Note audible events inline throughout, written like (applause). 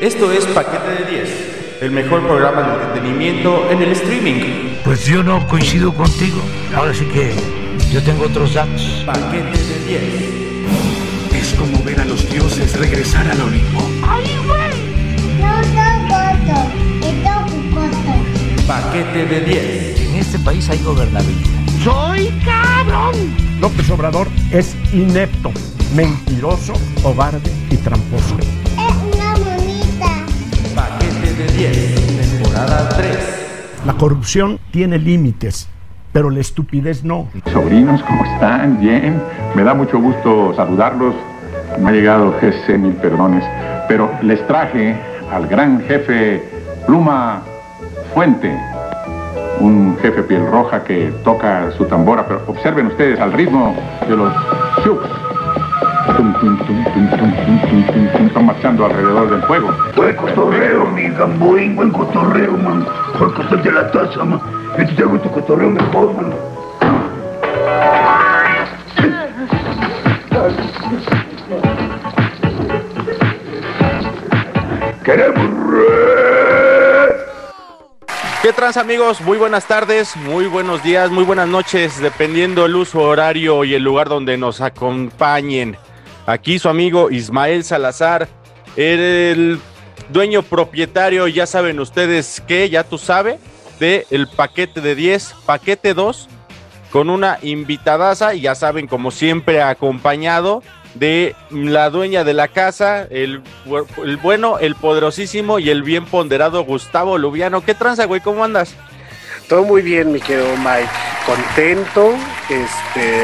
Esto es Paquete de 10, el mejor programa de entretenimiento en el streaming. Pues yo no coincido contigo. Ahora sí que yo tengo otros datos. Paquete de 10. Es como ver a los dioses regresar al Olimpo. ¡Ay, güey! No está Paquete de 10. En este país hay gobernabilidad. ¡Soy cabrón! López Obrador es inepto, mentiroso, cobarde y tramposo. Paquete de 10, temporada 3. La corrupción tiene límites, pero la estupidez no. Sobrinos, ¿cómo están? Bien. Me da mucho gusto saludarlos. Me ha llegado ese mil perdones, pero les traje al gran jefe Pluma Fuente, un jefe piel roja que toca su tambora, pero observen ustedes al ritmo de los chups están marchando alrededor del fuego. Buen cotorreo, mi gamboín, buen cotorreo, man. Porque soy de la taza, man. Yo te hago tu cotorreo mejor, man. Queremos ¿Qué trans amigos? Muy buenas tardes, muy buenos días, muy buenas noches, dependiendo el uso horario y el lugar donde nos acompañen. Aquí su amigo Ismael Salazar, el dueño propietario, ya saben ustedes que, ya tú sabes, de el paquete de 10, paquete 2, con una invitadaza, y ya saben, como siempre, acompañado de la dueña de la casa, el, bueno, el poderosísimo y el bien ponderado Gustavo Lubiano. ¿Qué tranza, güey? ¿Cómo andas? Todo muy bien, mi querido Mike. Contento, este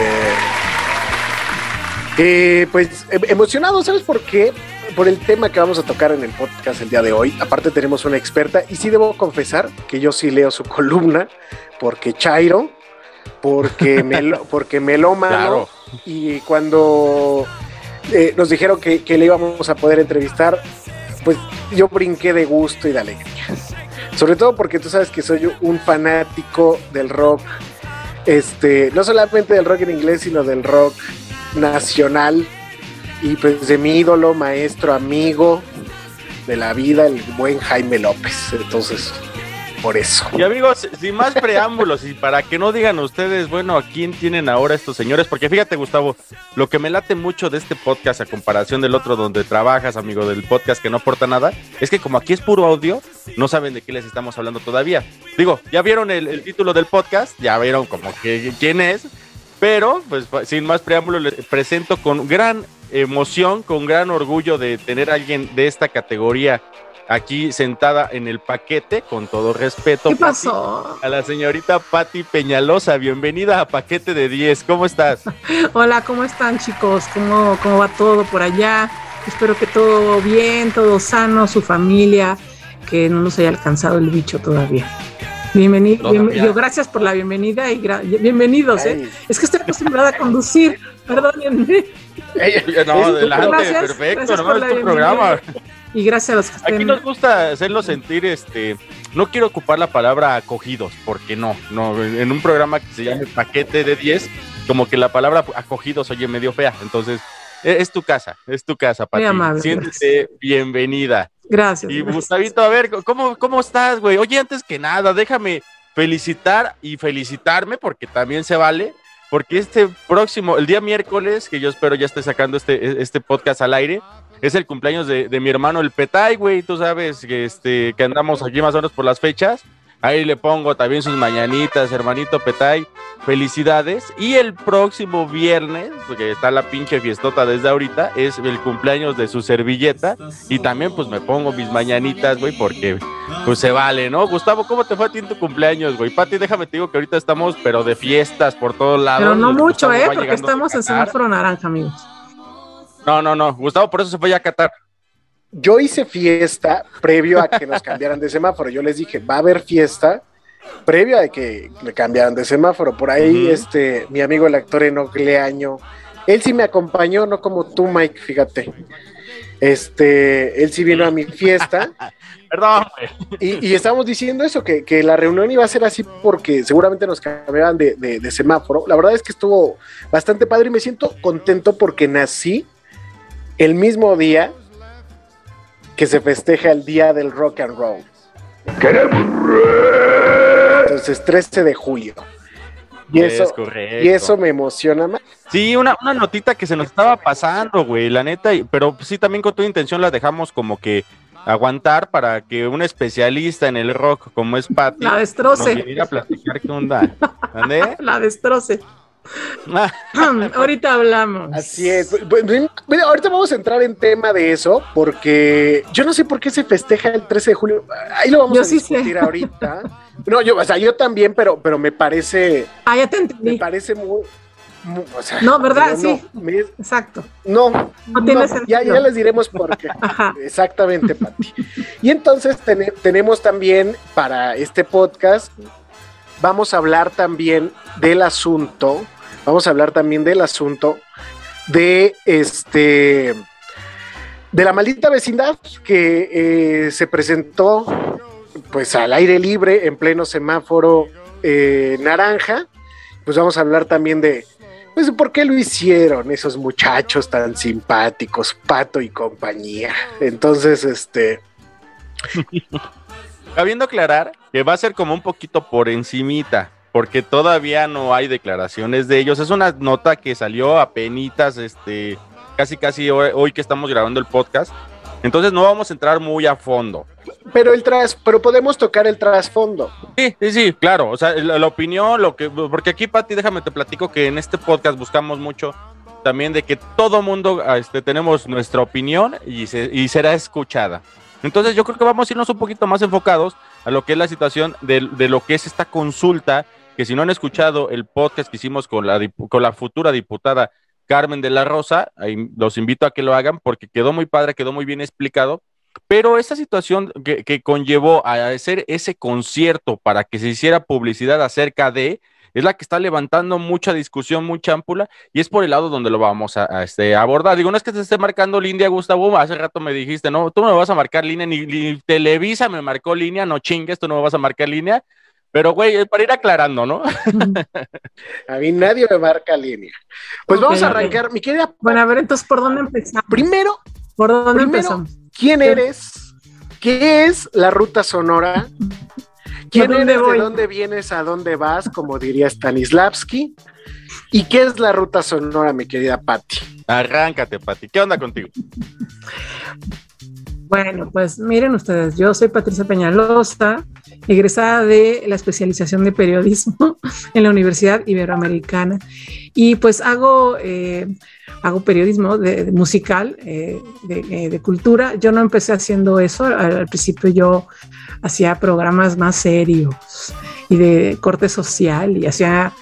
eh, pues em, emocionado, ¿sabes por qué? Por el tema que vamos a tocar en el podcast el día de hoy. Aparte tenemos una experta y sí debo confesar que yo sí leo su (laughs) columna porque Chairo, porque (laughs) me porque melómano y cuando eh, nos dijeron que, que, le íbamos a poder entrevistar, pues yo brinqué de gusto y de alegría. Sobre todo porque tú sabes que soy un fanático del rock, este, no solamente del rock en inglés, sino del rock nacional y pues de mi ídolo, maestro, amigo de la vida, el buen Jaime López. Entonces, por eso. Y amigos, sin más preámbulos y para que no digan ustedes, bueno, ¿a quién tienen ahora estos señores? Porque fíjate, Gustavo, lo que me late mucho de este podcast a comparación del otro donde trabajas, amigo, del podcast que no aporta nada, es que como aquí es puro audio, no saben de qué les estamos hablando todavía. Digo, ya vieron el, el título del podcast, ya vieron como que quién es, pero, pues sin más preámbulos, les presento con gran emoción, con gran orgullo de tener a alguien de esta categoría aquí sentada en el paquete, con todo respeto. ¿Qué pasó? a la señorita Patti Peñalosa, bienvenida a Paquete de 10, ¿cómo estás? (laughs) Hola, ¿cómo están chicos? ¿Cómo, ¿Cómo va todo por allá? Espero que todo bien, todo sano, su familia, que no nos haya alcanzado el bicho todavía. Bienvenido, gracias por la bienvenida y bienvenidos. ¿eh? Es que estoy acostumbrada a conducir, (laughs) perdónenme. no, adelante, perfecto, no es tu programa. Y gracias a los que estén... Aquí nos gusta hacerlo sentir, este, no quiero ocupar la palabra acogidos, porque no, no, en un programa que se llama Paquete de 10, como que la palabra acogidos oye medio fea, entonces e, es, tu casa, es tu casa, Pati. Siéntete bienvenida. Gracias. Y Gustavito, a ver, ¿cómo, cómo estás, güey? Oye, antes que nada, déjame felicitar y felicitarme, porque también se vale, porque este próximo, el día miércoles, que yo espero ya esté sacando este, este podcast al aire, es el cumpleaños de, de mi hermano el Petay, güey, tú sabes que, este, que andamos aquí más o menos por las fechas. Ahí le pongo también sus mañanitas, hermanito Petay. Felicidades. Y el próximo viernes, porque está la pinche fiestota desde ahorita, es el cumpleaños de su servilleta. Y también pues me pongo mis mañanitas, güey, porque pues se vale, ¿no? Gustavo, ¿cómo te fue a ti en tu cumpleaños, güey? Pati, déjame te digo que ahorita estamos, pero de fiestas por todos lados. Pero no mucho, ¿eh? Porque estamos en semáforo naranja, amigos. No, no, no. Gustavo por eso se fue a Qatar yo hice fiesta previo a que nos (laughs) cambiaran de semáforo. Yo les dije, va a haber fiesta previo a que le cambiaran de semáforo. Por ahí, este, mi amigo el actor Enocleaño, él sí me acompañó, no como tú, Mike, fíjate. Este, él sí vino a mi fiesta. (laughs) Perdón. Y, y, estábamos diciendo eso, que, que, la reunión iba a ser así porque seguramente nos cambiaban de, de, de semáforo. La verdad es que estuvo bastante padre y me siento contento porque nací el mismo día que se festeja el día del rock and roll. Entonces, 13 de julio. Y Es eso, correcto. y eso me emociona más. Sí, una, una notita que se nos estaba pasando, güey, la neta, pero sí, también con toda intención la dejamos como que aguantar para que un especialista en el rock como es Patty La nos destroce. viniera a platicar qué onda. (laughs) ¿Ande? La destroce. Ah, (laughs) Ahorita hablamos. Así es. Mira, ahorita vamos a entrar en tema de eso, porque yo no sé por qué se festeja el 13 de julio. Ahí lo vamos Yo a sí sé. discutir ahorita. No, yo, o sea, yo también, pero, pero me parece, Ah, ya te me entendí. parece muy, muy- o sea, No, ¿verdad? Sí. me- Exacto. no, No tiene no, ya, sentido. ya les diremos por qué. (laughs) Ajá. Exactamente, Pati. Y entonces tene- tenemos también para este podcast, vamos a hablar también del asunto, vamos a hablar también del asunto de este de la maldita vecindad que eh, se presentó pues al aire libre en pleno semáforo eh, naranja. Pues vamos a hablar también de pues por qué lo hicieron esos muchachos tan simpáticos, Pato y compañía. Entonces, este, (laughs) Habiendo aclarar que va a ser como un poquito por encimita, porque todavía no hay declaraciones de ellos. Es una nota que salió a penitas, este, casi casi hoy, hoy que estamos grabando el podcast. Entonces no vamos a entrar muy a fondo. pero el tras, pero podemos tocar el trasfondo. Sí, sí, sí, claro. O sea, la, la opinión, lo que, porque aquí, Pati, déjame te platico que en este podcast buscamos mucho también de que todo mundo ah, este, tenemos nuestra opinión y, se- y será escuchada. Entonces yo creo que vamos a irnos un poquito más enfocados a lo que es la situación de, de lo que es esta consulta, que si no han escuchado el podcast que hicimos con la, con la futura diputada Carmen de la Rosa, ahí los invito a que lo hagan porque quedó muy padre, quedó muy bien explicado. Pero esa situación que, que conllevó a hacer ese concierto para que se hiciera publicidad acerca de, es la que está levantando mucha discusión, mucha ámpula, y es por el lado donde lo vamos a, a, este, abordar. Digo, no es que te esté marcando línea, Gustavo, hace rato me dijiste, no, tú no me vas a marcar línea, ni, ni Televisa me marcó línea, no chingues, tú no me vas a marcar línea, pero güey, es para ir aclarando, ¿no? (laughs) A mí nadie me marca línea. Pues vamos a arrancar, mi querida. Bueno, a ver, entonces, ¿por dónde empezamos? Primero, ¿Por dónde primero, empezamos? ¿quién eres? ¿Qué es la ruta sonora? ¿Quién ¿A dónde eres? voy? ¿De dónde vienes? ¿A dónde vas? Como diría Stanislavski. ¿Y qué es la ruta sonora, mi querida Patti? Arráncate, Pati, ¿qué onda contigo? Bueno, pues miren ustedes, yo soy Patricia Peñalosa, egresada de la especialización de periodismo (laughs) en la Universidad Iberoamericana y pues hago, eh, hago periodismo musical, eh, de, eh, de cultura. Yo no empecé haciendo eso, al, al principio yo hacía programas más serios y de corte social y hacía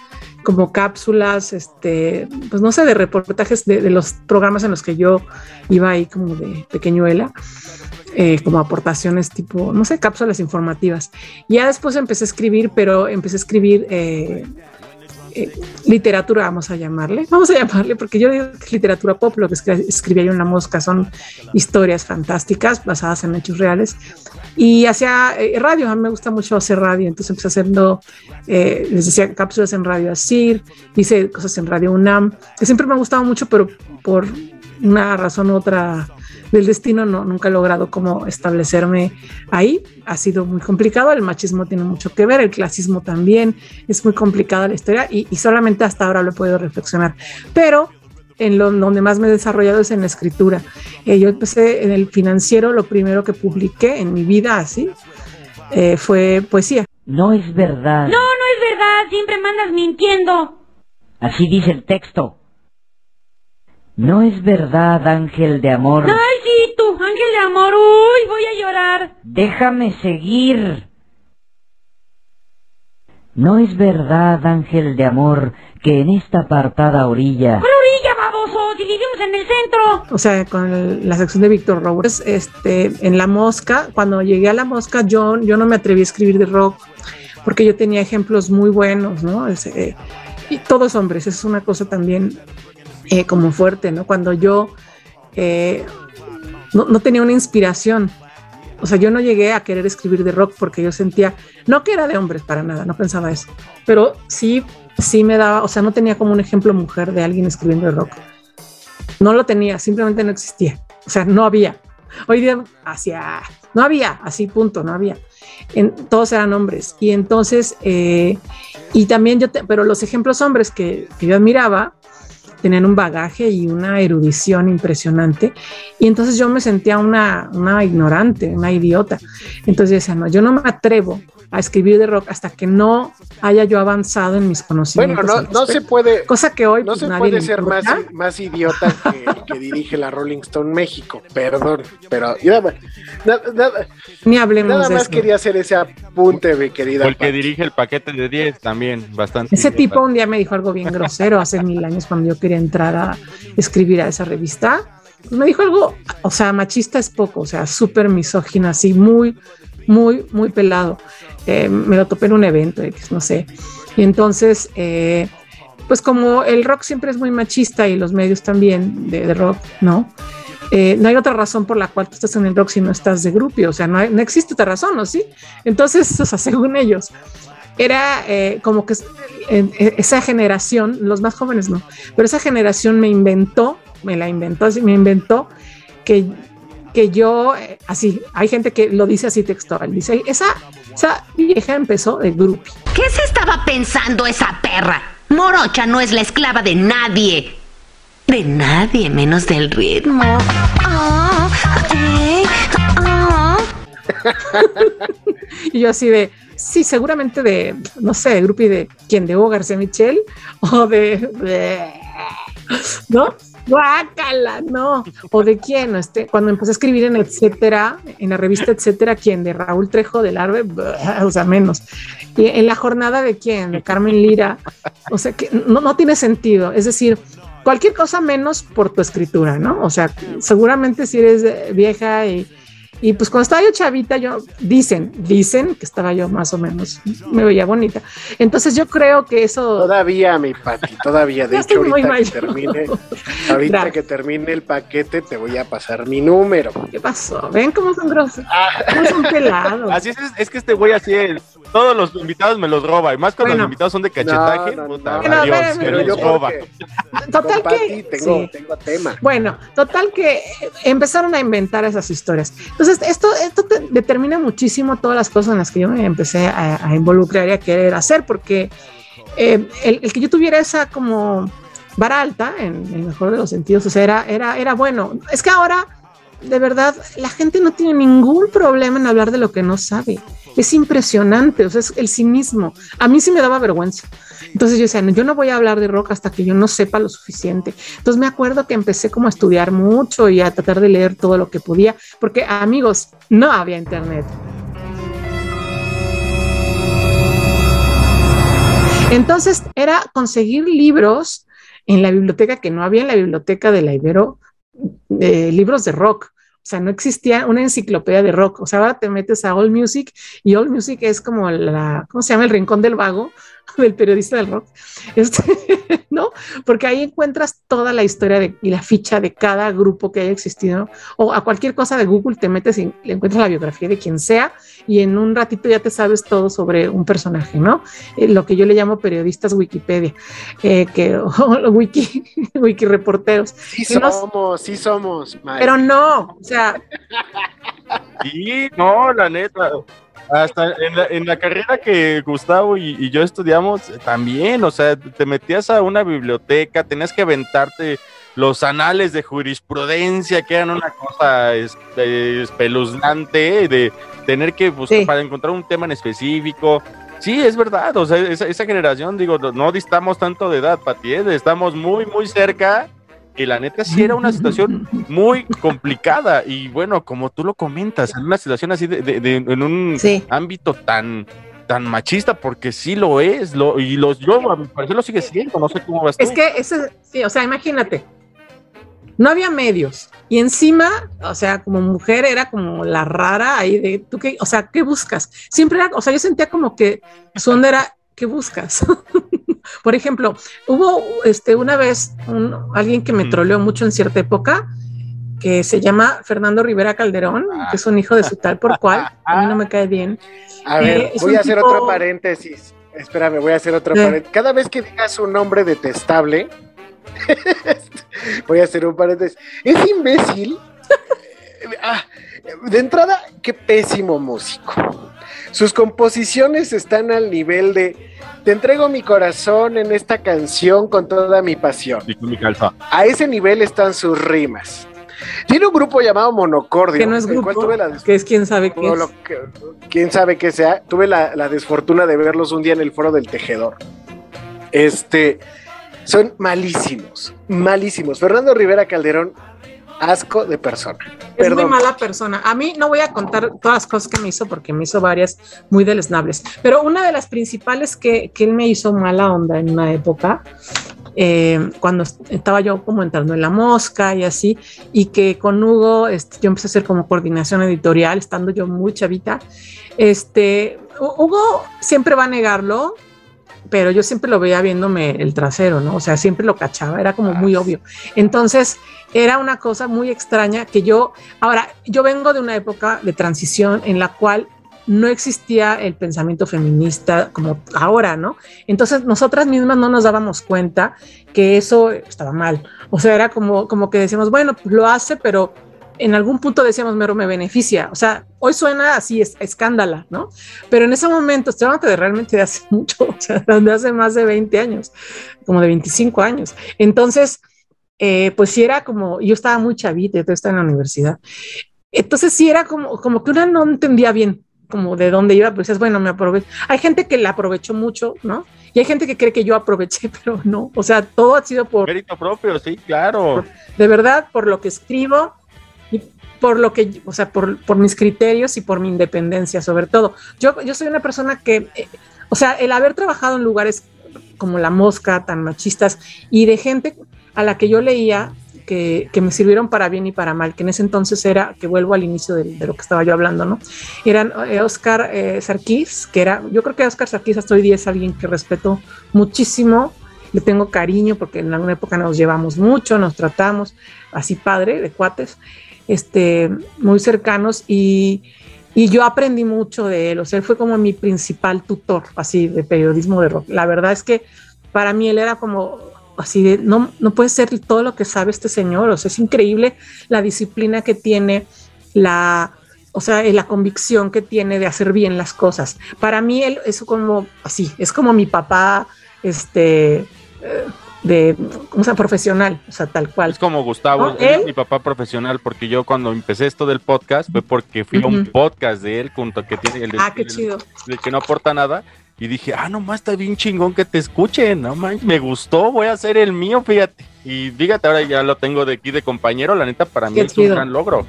como cápsulas, este, pues no sé, de reportajes de, de los programas en los que yo iba ahí como de pequeñuela, eh, como aportaciones tipo, no sé, cápsulas informativas. Ya después empecé a escribir, pero empecé a escribir eh, eh, literatura, vamos a llamarle, vamos a llamarle, porque yo digo que es literatura pop, lo que escri- escribía yo en La Mosca son historias fantásticas basadas en hechos reales. Y hacía eh, radio, a mí me gusta mucho hacer radio, entonces empecé haciendo, eh, les decía, cápsulas en Radio Asir, hice cosas en Radio UNAM, que siempre me ha gustado mucho, pero por una razón u otra del destino no, nunca he logrado como establecerme ahí. Ha sido muy complicado, el machismo tiene mucho que ver, el clasismo también, es muy complicada la historia y, y solamente hasta ahora lo he podido reflexionar. Pero en lo donde más me he desarrollado es en la escritura. Eh, yo empecé en el financiero, lo primero que publiqué en mi vida así eh, fue poesía. No es verdad. No, no es verdad, siempre me andas mintiendo. Así dice el texto. No es verdad, ángel de amor. Ay, sí, tú, ángel de amor, uy, voy a llorar. Déjame seguir. No es verdad, ángel de amor, que en esta apartada orilla ¿Cuál orilla, baboso? Si vivimos en el centro. o sea, con el- la sección de Víctor Robles, este, en La Mosca, cuando llegué a La Mosca, yo, yo no me atreví a escribir de rock, porque yo tenía ejemplos muy buenos, ¿no? Es, eh, y todos hombres, eso es una cosa también eh, como fuerte, ¿no? Cuando yo eh, no, tenía una inspiración, o sea, yo no llegué a querer escribir de rock porque yo sentía, no que era de hombres para nada, no pensaba eso, pero sí, sí me daba, o sea, no tenía como un ejemplo mujer de alguien escribiendo de rock. No lo tenía, simplemente no existía. O sea, no había. Hoy día hacia, no había, así punto, no había. En, todos eran hombres. Y entonces, eh, y también yo, pero los ejemplos hombres que, que yo admiraba tenían un bagaje y una erudición impresionante. Y entonces yo me sentía una, una ignorante, una idiota. Entonces yo decía, no, yo no me atrevo a escribir de rock hasta que no haya yo avanzado en mis Bueno, conocimientos. no, al no se puede, Cosa que hoy no pues, se nadie puede ser más, más idiota que el que dirige la Rolling Stone México. Perdón, pero nada, Ni hablemos nada de más eso. quería hacer ese apunte, mi querida. O el que Pati. dirige el paquete de 10 también, bastante. Ese idiota. tipo un día me dijo algo bien grosero hace mil años cuando yo quería entrar a escribir a esa revista. Pues me dijo algo, o sea, machista es poco, o sea, súper misógino, así, muy, muy, muy pelado. Eh, me lo topé en un evento, no sé. Y entonces, eh, pues como el rock siempre es muy machista y los medios también de, de rock, ¿no? Eh, no hay otra razón por la cual tú estás en el rock si no estás de grupo, o sea, no, hay- no existe otra razón, ¿no? Sí. Entonces, (laughs) o sea, según ellos, era eh, como que eh, esa generación, los más jóvenes no, pero esa generación me inventó, me la inventó, me inventó que, que yo, eh, así, hay gente que lo dice así textual, dice, esa, esa vieja empezó de grupo. ¿Qué se estaba pensando esa perra? Morocha no es la esclava de nadie. De nadie menos del ritmo. Eh. (laughs) Y yo así de, sí, seguramente de, no sé, de grupo y de quién, de Hugo García Michel o de, de- ¿no? Guácala, no. O de quién, este, cuando empecé a escribir en etcétera, en la revista etcétera, quién, de Raúl Trejo del Arbe, (laughs) o sea, menos. Y en la jornada de quién, de Carmen Lira, o sea, que no, no tiene sentido. Es decir, cualquier cosa menos por tu escritura, ¿no? O sea, seguramente si eres vieja y, y pues cuando estaba yo chavita, yo dicen, dicen que estaba yo más o menos, me veía bonita. Entonces yo creo que eso Todavía, mi Pati, todavía. De hecho, ahorita que termine, ahorita que termine el paquete, te voy a pasar mi número. ¿Qué pasó? ¿Ven cómo son grosos? ¿Cómo son pelados? Así es, es que este güey así es. Todos los invitados me los roba. Y más cuando Bueno. los invitados son de cachetaje. No, puta, me los yo roba. porque Total que tengo, sí. tengo tema. Bueno, total que empezaron a inventar esas historias. Entonces, esto, esto te- determina muchísimo todas las cosas en las que yo me empecé a, a involucrar y a querer hacer, porque eh, el, el que yo tuviera esa como vara alta, en el mejor de los sentidos, o sea, era, era, era bueno. Es que ahora, de verdad, la gente no tiene ningún problema en hablar de lo que no sabe. Es impresionante, o sea, es el cinismo. A mí sí me daba vergüenza. Entonces yo decía, no, yo no voy a hablar de rock hasta que yo no sepa lo suficiente. Entonces me acuerdo que empecé como a estudiar mucho y a tratar de leer todo lo que podía, porque amigos, no había internet. Entonces era conseguir libros en la biblioteca que no había en la biblioteca de la Ibero, eh, libros de rock. O sea, no existía una enciclopedia de rock. O sea, ahora te metes a All Music y All Music es como la, ¿cómo se llama? El rincón del vago (laughs) del periodista del rock. Este, (laughs) ¿No? Porque ahí encuentras toda la historia de, y la ficha de cada grupo que haya existido. O a cualquier cosa de Google te metes y le encuentras la biografía de quien sea y en un ratito ya te sabes todo sobre un personaje, ¿no? Eh, lo que yo le llamo periodistas Wikipedia, eh, que, (laughs) o wiki, wiki reporteros. Sí no- somos, sí somos. Mike. pero no, o sea, Sí, no, la neta. Hasta en la, en la carrera que Gustavo y, y yo estudiamos también, o sea, te metías a una biblioteca, tenías que aventarte los anales de jurisprudencia, que eran una cosa eh, espeluznante, de tener que buscar Sí. para encontrar un tema en específico. Sí, es verdad, o sea, esa, esa generación, digo, no- no distamos tanto de edad, Pati, ¿eh? estamos muy, muy cerca, que la neta sí era una situación muy complicada y bueno, como tú lo comentas, en una situación así de, de- de- en un Sí. ámbito tan tan machista porque sí lo es, lo, y los yo a mi parecer lo sigue siendo, no sé cómo vas tú. es que ese, sí, o sea, imagínate, no había medios y encima, o sea, como mujer era como la rara ahí de, ¿tú qué? O sea, ¿qué buscas? Siempre era, o sea, yo sentía como que su onda era, ¿qué buscas? (laughs) Por ejemplo, hubo este, una vez un- alguien que me troleó mucho en cierta época, que se llama Fernando Rivera Calderón, que es un hijo de su tal por cual, a mí no me cae bien. A ver, Eh, voy a hacer tipo- otro paréntesis. Espérame, voy a hacer otro Eh. paréntesis. Cada vez que digas un nombre detestable, (laughs) voy a hacer un paréntesis. Es imbécil. (laughs) ah, de entrada, qué pésimo músico. Sus composiciones están al nivel de te entrego mi corazón en esta canción con toda mi pasión. Y con mi calza. A ese nivel están sus rimas. Tiene un grupo llamado Monocordio. Que no es el cual grupo, tuve la que es quién sabe qué es. que- quién sabe qué sea. Tuve la, la desfortuna de verlos un día en el foro del tejedor. Este, son malísimos, malísimos. Fernando Rivera Calderón, asco de persona. Es muy mala persona. A mí no voy a contar todas las cosas que me hizo porque me hizo varias muy deleznables. Pero una de las principales que, que él me hizo mala onda en una época, eh, cuando est- estaba yo como entrando en la mosca y así, y que con Hugo este, yo empecé a hacer como coordinación editorial, estando yo muy chavita. Este, Hu- Hugo siempre va a negarlo, pero yo siempre lo veía viéndome el trasero, ¿no? O sea, siempre lo cachaba, era como muy obvio. Entonces, era una cosa muy extraña que yo, ahora, yo vengo de una época de transición en la cual no existía el pensamiento feminista como ahora, ¿no? Entonces nosotras mismas no nos dábamos cuenta que eso estaba mal. O sea, era como, como que decíamos, bueno, lo hace, pero en algún punto decíamos, mero me beneficia. O sea, hoy suena así, es escándala, ¿no? Pero en ese momento, estoy hablando de realmente de hace (laughs) mucho, o sea, de hace más de 20 años, como de 25 años. Entonces, eh, pues sí era como, yo estaba muy chavita, yo estaba en la universidad. Entonces sí era como, como que una no entendía bien como de dónde iba, pues es bueno, me aprovecho. Hay gente que la aprovechó mucho, ¿no? Y hay gente que cree que yo aproveché, (laughs) pero no. O sea, todo ha sido por, Mérito propio, sí, claro. de verdad, por lo que escribo por lo que, o sea, por, por mis criterios y por mi independencia, sobre todo. Yo, yo soy una persona que, eh, o sea, el haber trabajado en lugares como La Mosca, tan machistas, y de gente a la que yo leía que, que me sirvieron para bien y para mal, que en ese entonces era, que vuelvo al inicio de, de lo que estaba yo hablando, ¿no? Eran eh, Oscar eh, Sarkis, que era, yo creo que Oscar Sarkis hasta hoy día es alguien que respeto muchísimo, le tengo cariño porque en alguna época nos llevamos mucho, nos tratamos así padre, de cuates, este, muy cercanos y, y yo aprendí mucho de él, o sea, él fue como mi principal tutor, así, de periodismo de rock. La verdad es que para mí él era como así no, no puede ser todo lo que sabe este señor, o sea, es increíble la disciplina que tiene, la, o sea, la convicción que tiene de hacer bien las cosas. Para mí él es como, así, es como mi papá, este, eh, de, ¿cómo se llama? Profesional, o sea, tal cual. Es como Gustavo, ¿No? él es Él- mi papá profesional, porque yo cuando empecé esto del podcast fue porque fui a un podcast de él, junto a que tiene el, de- Ah, qué el- chido. el que no aporta nada. Y dije, ah, nomás está bien chingón que te escuchen, no manches, me gustó, voy a hacer el mío, fíjate. Y fíjate, ahora ya lo tengo de aquí de compañero, la neta, para mí Qué es un gran logro.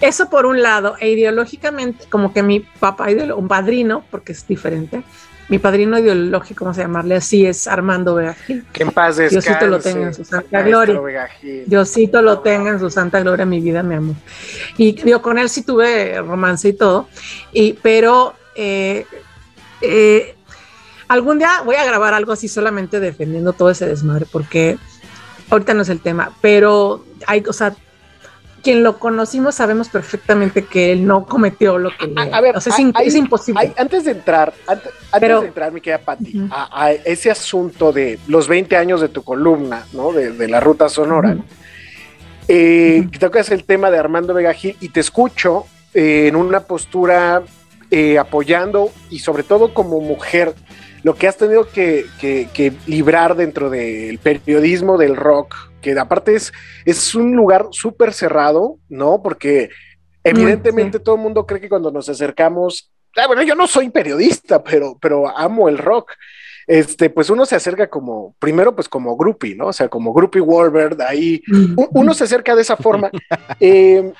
Eso por un lado, e ideológicamente, como que mi papá, un padrino, porque es diferente, mi padrino ideológico, vamos a llamarle así, es Armando Vega Gil. Que en paz descanse. Diosito lo tenga en su santa gloria. Vega Gil. Diosito lo tenga en su santa gloria, mi vida, mi amor. Y digo, con él sí tuve romance y todo, y, pero eh, eh, algún día voy a grabar algo así solamente defendiendo todo ese desmadre, porque ahorita no es el tema, pero hay, o sea, quien lo conocimos sabemos perfectamente que él no cometió lo que le... A ver, o sea, es, hay- in- hay- es imposible. hay- antes de entrar, ante- antes, Pero- de entrar, mi querida Pati, a, a ese asunto de los 20 años de tu columna, ¿no? De, de la ruta sonora, eh, que tocas el tema de Armando Vega Gil y te escucho eh, en una postura eh, apoyando y sobre todo como mujer, lo que has tenido que, que- que librar dentro del periodismo del rock, que aparte es, es un lugar súper cerrado, ¿no? Porque evidentemente todo el mundo cree que cuando nos acercamos, ah, bueno, yo no soy periodista, pero, pero amo el rock. Este, pues uno se acerca como, primero pues como groupie, ¿no? O sea, como groupie Wolver, ahí u- uno se acerca de esa forma. (laughs) Eh,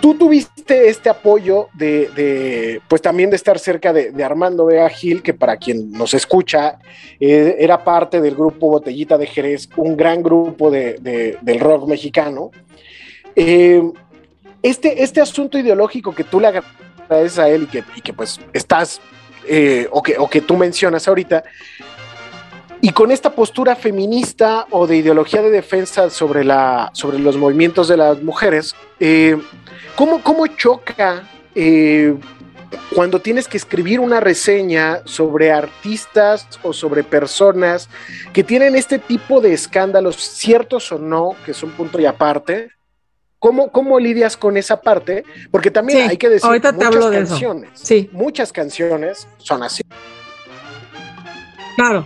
tú tuviste este apoyo de, pues también de estar cerca de, Armando Vega Gil, que para quien nos escucha, eh, era parte del grupo Botellita de Jerez, un gran grupo de- del rock mexicano. Eh, este, este asunto ideológico que tú le agradeces a él y que, y que pues estás, eh, o, que, o que tú mencionas ahorita, y con esta postura feminista o de ideología de defensa sobre, la, sobre los movimientos de las mujeres, eh, ¿cómo, ¿cómo choca eh, cuando tienes que escribir una reseña sobre artistas o sobre personas que tienen este tipo de escándalos, ciertos o no, que son punto y aparte, ¿Cómo, ¿Cómo lidias con esa parte? Porque también Sí, hay que decir ahorita te muchas hablo de eso. canciones. Sí. Muchas canciones son así. Claro.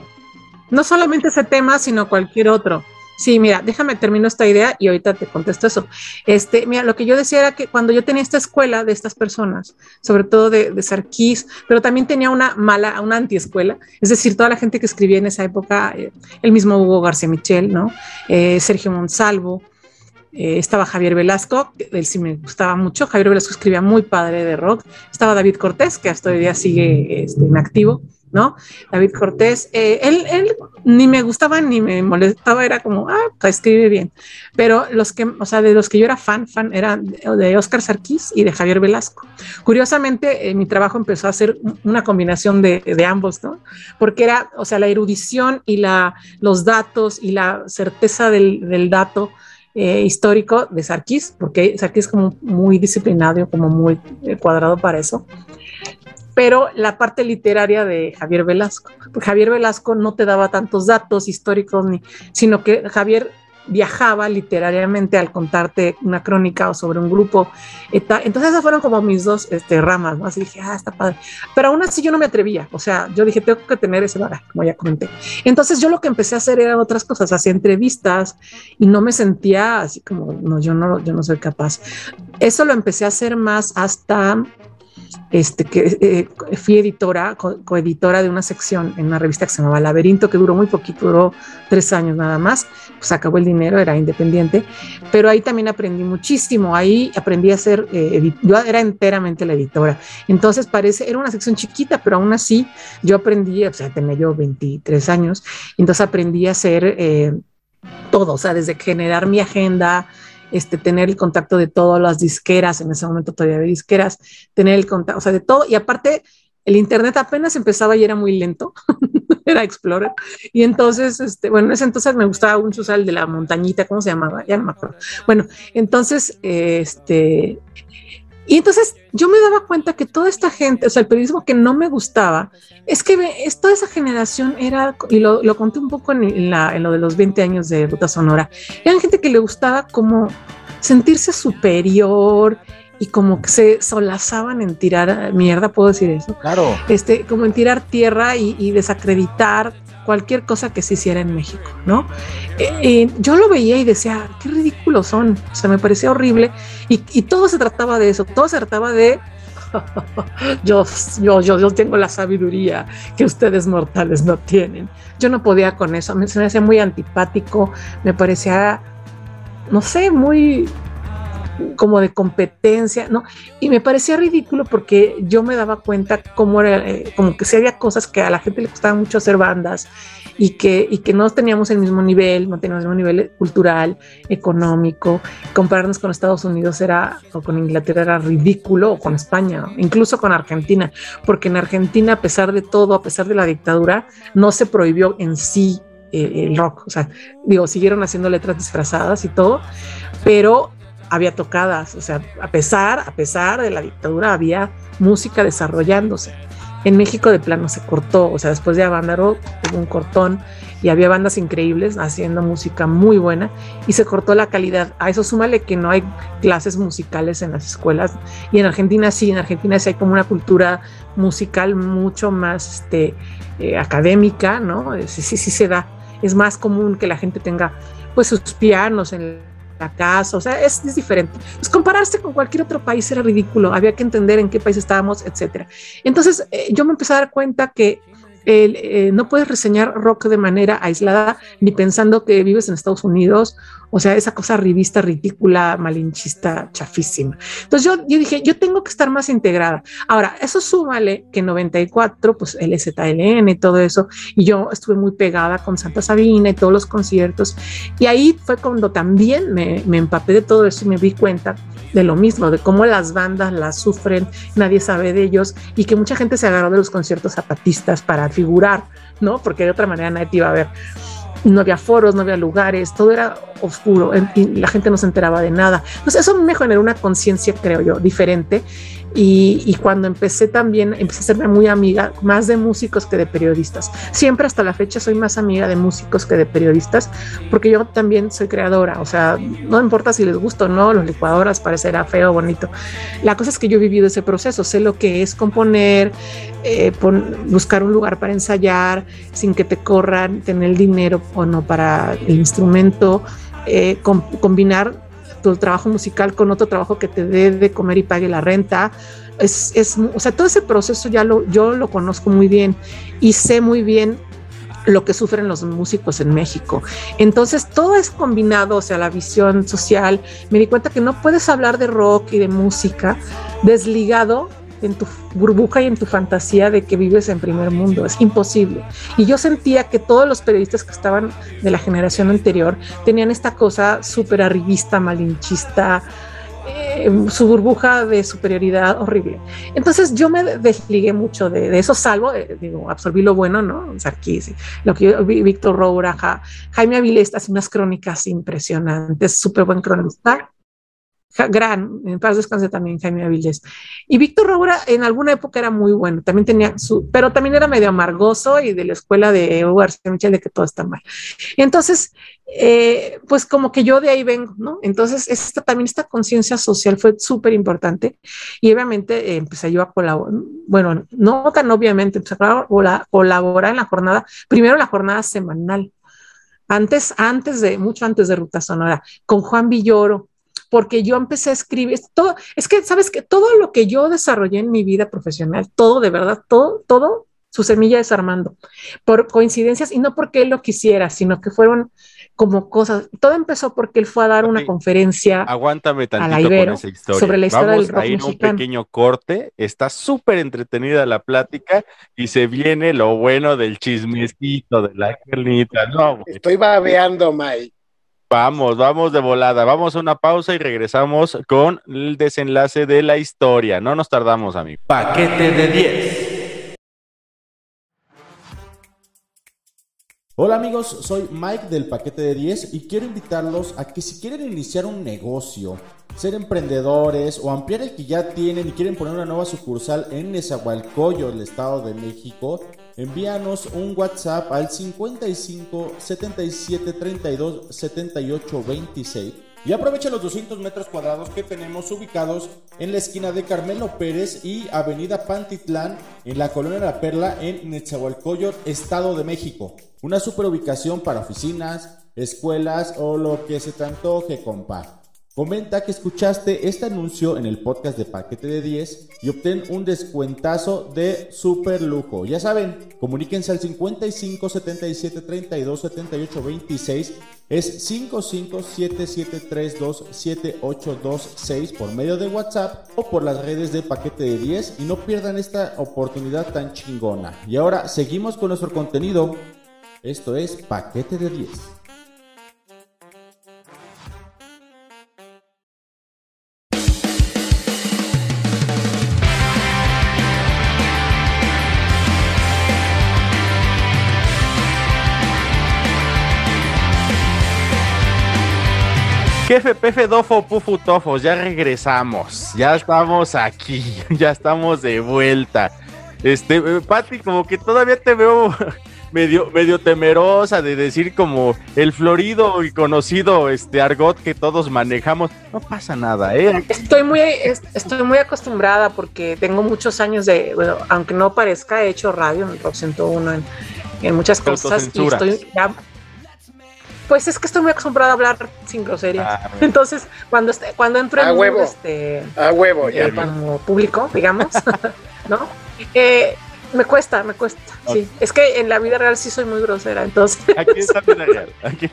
No solamente ese tema, sino cualquier otro. Sí, mira, déjame termino esta idea y ahorita te contesto eso. Este, mira, lo que yo decía era que cuando yo tenía esta escuela de estas personas, sobre todo de, de pero también tenía una mala, una antiescuela, es decir, toda la gente que escribía en esa época, eh, el mismo Hugo García Michel, ¿no? Eh, Sergio Monsalvo, eh, estaba Javier Velasco, él sí me gustaba mucho. Javier Velasco escribía muy padre de rock. Estaba David Cortés, que hasta hoy día sigue este, en activo, ¿no? David Cortés, eh, él, ni me gustaba ni me molestaba, era como, ah, pues, escribe bien. Pero los que, o sea, de los que yo era fan, fan, eran de Oscar Sarkis y de Javier Velasco. Curiosamente, eh, mi trabajo empezó a ser una combinación de, ambos, ¿no? Porque era, o sea, la erudición y la, los datos y la certeza del, dato eh, histórico de Sarkis, porque Sarkis es como muy disciplinado, como muy cuadrado para eso. Pero la parte literaria de Javier Velasco, Javier Velasco no te daba tantos datos históricos, ni, sino que Javier viajaba literariamente al contarte una crónica o sobre un grupo. Entonces esas fueron como mis dos este, ramas, ¿no? Así dije, ah, está padre. Pero aún así yo no me atrevía, o sea, yo dije, tengo que tener ese bagaje, como ya comenté. Entonces yo lo que empecé a hacer eran otras cosas, hacía entrevistas y no me sentía así como, no, yo no, yo no soy capaz. Eso lo empecé a hacer más hasta este, que eh, fui editora, co- coeditora de una sección en una revista que se llamaba Laberinto, que duró muy poquito, duró tres años nada más, pues acabó el dinero, era independiente, pero ahí también aprendí muchísimo, ahí aprendí a ser, eh, yo era enteramente la editora, entonces parece, era una sección chiquita, pero aún así yo aprendí, o sea, tenía yo 23 años, entonces aprendí a hacer eh, todo, o sea, desde generar mi agenda, este, tener el contacto de todas las disqueras, en ese momento todavía había disqueras, tener el contacto, o sea, de todo, y aparte el internet apenas empezaba y era muy lento, (laughs) era Explorer, y entonces, este, bueno, en ese entonces me gustaba mucho usar el de la montañita, ¿cómo se llamaba? Ya no me acuerdo. Bueno, entonces, este, y entonces yo me daba cuenta que toda esta gente, o sea, el periodismo que no me gustaba, es que es, toda esa generación era, y lo, lo conté un poco en la- en lo de los 20 años de Ruta Sonora, eran gente que le gustaba como sentirse superior y como que se solazaban en tirar mierda, puedo decir eso. Claro. Este, como en tirar tierra y, y desacreditar cualquier cosa que se hiciera en México, ¿no? Eh, eh, yo lo veía y decía, qué ridículos son, o sea, me parecía horrible y, y todo se trataba de eso, todo se trataba de (laughs) yo, yo, yo, yo tengo la sabiduría que ustedes mortales no tienen. Yo no podía con eso, me, se me hacía muy antipático, me parecía, no sé, muy como de competencia, ¿no? Y me parecía ridículo porque yo me daba cuenta cómo era, eh, como que si había cosas que a la gente le costaba mucho hacer bandas y que, y que no teníamos el mismo nivel, no teníamos el mismo nivel cultural, económico. Compararnos con Estados Unidos era, o con Inglaterra era ridículo, o con España, incluso con Argentina, porque en Argentina, a pesar de todo, a pesar de la dictadura, no se prohibió en sí eh, el rock. O sea, digo, siguieron haciendo letras disfrazadas y todo, pero había tocadas, o sea, a pesar, a pesar de la dictadura, había música desarrollándose. En México de plano se cortó, o sea, después de Avándaro hubo un cortón y había bandas increíbles haciendo música muy buena y se cortó la calidad. A eso súmale que no hay clases musicales en las escuelas y en Argentina sí, en Argentina sí hay como una cultura musical mucho más este, eh, académica, ¿no? Sí, sí, sí se da. Es más común que la gente tenga pues sus pianos en la casa, o sea, es, es, diferente. Pues compararse con cualquier otro país era ridículo, había que entender en qué país estábamos, etcétera. Entonces, eh, yo me empecé a dar cuenta que el, eh, no puedes reseñar rock de manera aislada ni pensando que vives en Estados Unidos, o sea, esa cosa revista ridícula, malinchista, chafísima. Entonces yo, yo dije, yo tengo que estar más integrada. Ahora, eso súmale que en 94, pues el ZLN y todo eso, y yo estuve muy pegada con Santa Sabina y todos los conciertos, y ahí fue cuando también me, me empapé de todo eso y me di cuenta de lo mismo, de cómo las bandas las sufren, nadie sabe de ellos y que mucha gente se agarró de los conciertos zapatistas para figurar, ¿no? Porque de otra manera nadie te iba a ver. No había foros, no había lugares, todo era oscuro y la gente no se enteraba de nada. Entonces eso me generó una conciencia, creo yo, diferente Y, cuando empecé también, empecé a serme muy amiga más de músicos que de periodistas. Siempre hasta la fecha soy más amiga de músicos que de periodistas, porque yo también soy creadora. O sea, no importa si les gusta o no, los licuadoras parecerá feo o bonito. La cosa es que yo he vivido ese proceso, sé lo que es componer, eh, buscar un lugar para ensayar sin que te corran, tener el dinero o no para el instrumento, eh, com combinar tu trabajo musical con otro trabajo que te dé de comer y pague la renta. Es, es, o sea, todo ese proceso ya lo, yo lo conozco muy bien y sé muy bien lo que sufren los músicos en México. Entonces, todo es combinado, o sea, la visión social. Me di cuenta que no puedes hablar de rock y de música desligado en tu burbuja y en tu fantasía de que vives en primer mundo. Es imposible. Y yo sentía que todos los periodistas que estaban de la generación anterior tenían esta cosa súper arribista, malinchista, eh, su burbuja de superioridad horrible. Entonces yo me desligué mucho de, de eso, salvo, eh, digo, absorbí lo bueno, ¿no? Sí, lo que yo, Víctor Roura, ja, Jaime Avilés hace unas crónicas impresionantes, súper buen cronista gran, en paz descanse también Jaime Avilés. Y Víctor Roura en alguna época era muy bueno, también tenía su, pero también era medio amargoso y de la escuela de Evo García Michel de que todo está mal. Entonces, eh, pues como que yo de ahí vengo, ¿no? Entonces, esta, también esta conciencia social fue súper importante y obviamente eh, empecé yo a colaborar, bueno, no tan obviamente, empecé a colaborar en la jornada, primero la jornada semanal. Antes, antes de, mucho antes de Ruta Sonora, con Juan Villoro, porque yo empecé a escribir todo, es que sabes que todo lo que yo desarrollé en mi vida profesional, todo de verdad, todo, todo, su semilla es Armando, por coincidencias y no porque él lo quisiera, sino que fueron como cosas. Todo empezó porque él fue a dar una conferencia. Aguántame tantito con esa historia. Sobre la historia Vamos del rock a ir a un mexicano. pequeño corte. Está súper entretenida la plática y se viene lo bueno del chismecito, de la carnita. No. Estoy babeando, Mike. Vamos, vamos de volada. Vamos a una pausa y regresamos con el desenlace de la historia. No nos tardamos, amigo. Paquete de 10. Hola amigos, soy Mike del Paquete de 10 y quiero invitarlos a que si quieren iniciar un negocio, ser emprendedores o ampliar el que ya tienen y quieren poner una nueva sucursal en Nezahualcóyotl, el Estado de México, envíanos un WhatsApp al 55 77 32 78 26 y aprovecha los 200 metros cuadrados que tenemos ubicados en la esquina de Carmelo Pérez y Avenida Pantitlán en la colonia La Perla en Nezahualcóyotl, Estado de México. Una super ubicación para oficinas, escuelas o lo que se te antoje, compa. Comenta que escuchaste este anuncio en el podcast de Paquete de 10 y obtén un descuentazo de super lujo. Ya saben, comuníquense al 55 77 32 78 26. Es 55 7732 7826 por medio de WhatsApp o por las redes de Paquete de 10 y no pierdan esta oportunidad tan chingona. Y ahora seguimos con nuestro contenido. Esto es Paquete de 10. Jefe, pefe, dofo, pufu, tofos, ya regresamos, ya estamos aquí, (laughs) ya estamos de vuelta. Este, eh, Pati, como que todavía te veo (laughs) medio, medio temerosa de decir como el florido y conocido este argot que todos manejamos. No pasa nada, ¿eh? Estoy muy, es- estoy muy acostumbrada porque tengo muchos años de, bueno, aunque no parezca, he hecho radio en el Rock 101 en, en muchas cosas y estoy ya- pues es que estoy muy acostumbrada a hablar sin groserías. Ah, (laughs) Entonces, cuando este- cuando entro en A un huevo. este A huevo, ya. eh, como público, digamos, (laughs) ¿no? Eh, me cuesta, me cuesta. Sí, es que en la vida real sí soy muy grosera, entonces Aquí está vida real, aquí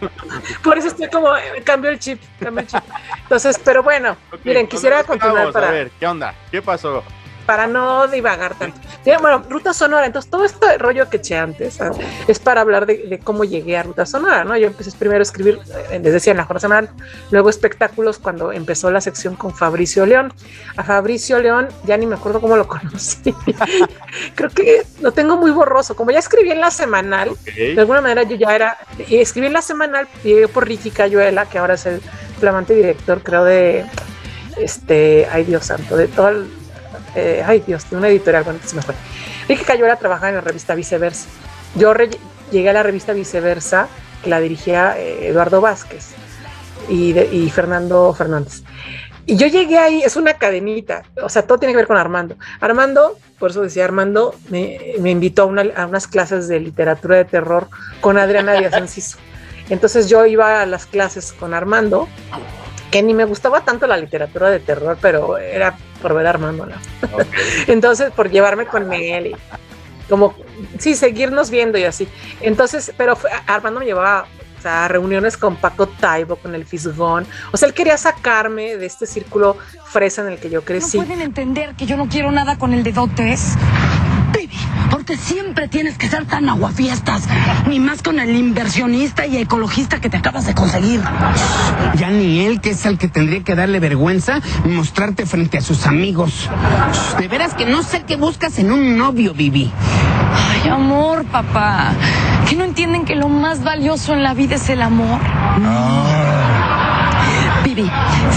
por eso estoy como eh, cambio el chip, cambio el chip. Entonces, pero bueno, miren, quisiera continuar vamos, A para ver, ¿qué onda? ¿Qué pasó? Para no divagar tanto. Bueno, Ruta Sonora, entonces todo este rollo que eché antes ah, es para hablar de, de cómo llegué a Ruta Sonora, ¿no? Yo empecé primero a escribir, eh, les decía, en la jornada semanal, luego espectáculos cuando empezó la sección con Fabricio León. A Fabricio León ya ni me acuerdo cómo lo (laughs) conocí. Creo que lo tengo muy borroso. Como ya escribí en la semanal, de alguna manera yo ya era, escribí en la semanal, llegué por Ricky Cayuela, que ahora es el flamante director, creo, de este, ay Dios santo, de todo el- eh, ay Dios, de una editorial, bueno, se me fue. Ricky Cayuela trabajaba en la revista Viceversa. Yo llegué a la revista Viceversa, que la dirigía eh, Eduardo Vázquez y, y Fernando Fernández. Y yo llegué ahí, es una cadenita, o sea, todo tiene que ver con Armando. Armando, por eso decía Armando, me, invitó a, unas clases de literatura de terror con Adriana Díaz Enciso. Entonces yo iba a las clases con Armando, que ni me gustaba tanto la literatura de terror, pero era por ver a Armando, ¿no? Entonces, por llevarme con él y como, sí, seguirnos viendo y así. Entonces, pero Armando me llevaba o sea, reuniones con Paco Taibo, con el Fisgón. O sea, él quería sacarme de este círculo fresa en el que yo crecí. ¿No pueden entender que yo no quiero nada con el dedotes? Baby, porque siempre tienes que ser tan aguafiestas. Ni más con el inversionista y ecologista que te acabas de conseguir. Ya ni él, que es el que tendría que darle vergüenza, mostrarte frente a sus amigos. De veras que no sé qué buscas en un novio, Bibi. Ay, amor, papá que no entienden que lo más valioso en la vida es el amor?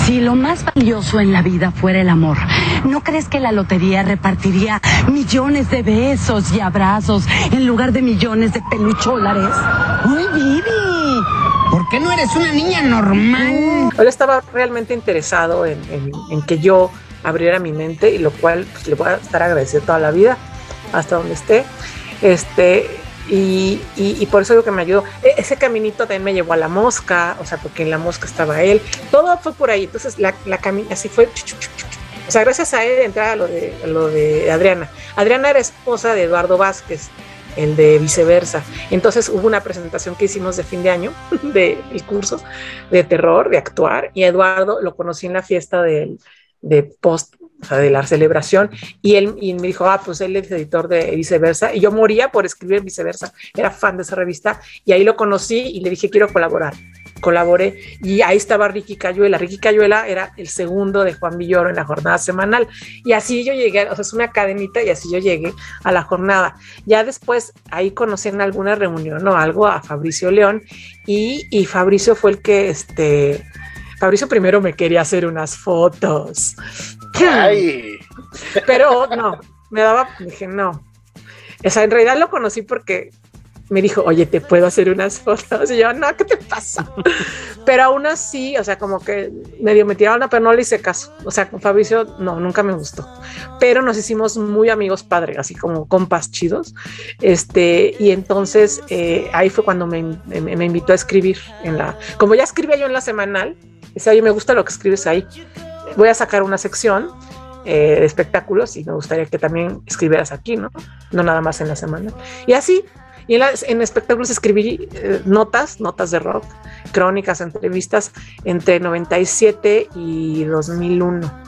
Si lo más valioso en la vida fuera el amor, ¿no crees que la lotería repartiría millones de besos y abrazos en lugar de millones de pelucholares? ¡Uy, Vivi! ¿Por qué no eres una niña normal? Él estaba realmente interesado en, que yo abriera mi mente y lo cual pues, le voy a estar agradecido toda la vida hasta donde esté. Este, y, y, por eso digo que me ayudó. E, ese caminito también me llevó a la mosca, o sea, porque en la mosca estaba él. Todo fue por ahí. Entonces, la, la así fue. O sea, gracias a él entraba lo de, lo de Adriana. Adriana era esposa de Eduardo Vázquez, el de viceversa. Entonces hubo una presentación que hicimos de fin de año (laughs) del curso de terror, de actuar, y Eduardo lo conocí en la fiesta del, de post o sea, de la celebración, y él y me dijo, ah, pues él es editor de viceversa, y yo moría por escribir viceversa, era fan de esa revista, y ahí lo conocí y le dije, quiero colaborar. Colaboré y ahí estaba Ricky Cayuela. Ricky Cayuela era el segundo de Juan Villoro en la jornada semanal. Y así yo llegué, o sea, es una cadenita y así yo llegué a la jornada. Ya después ahí conocí en alguna reunión o algo a Fabricio León y, y Fabricio fue el que, este, Fabricio primero me quería hacer unas fotos (laughs) Pero no, me daba, dije, no. O sea, en realidad lo conocí porque me dijo, oye, ¿te puedo hacer unas fotos? Y yo, no, ¿qué te pasa? Pero aún así, o sea, como que medio me tiraron, pero no le hice caso. O sea, con Fabricio, no, nunca me gustó. Pero nos hicimos muy amigos padres, así como compas chidos. Este, y entonces eh, ahí fue cuando me, me, invitó a escribir en la, como ya escribía yo en la semanal, decía, oye, me gusta lo que escribes ahí voy a sacar una sección eh, de espectáculos y me gustaría que también escribieras aquí, ¿no? No nada más en la semana. Y así, en, espectáculos escribí eh, notas, notas de rock, crónicas, entrevistas entre 97 y 2001.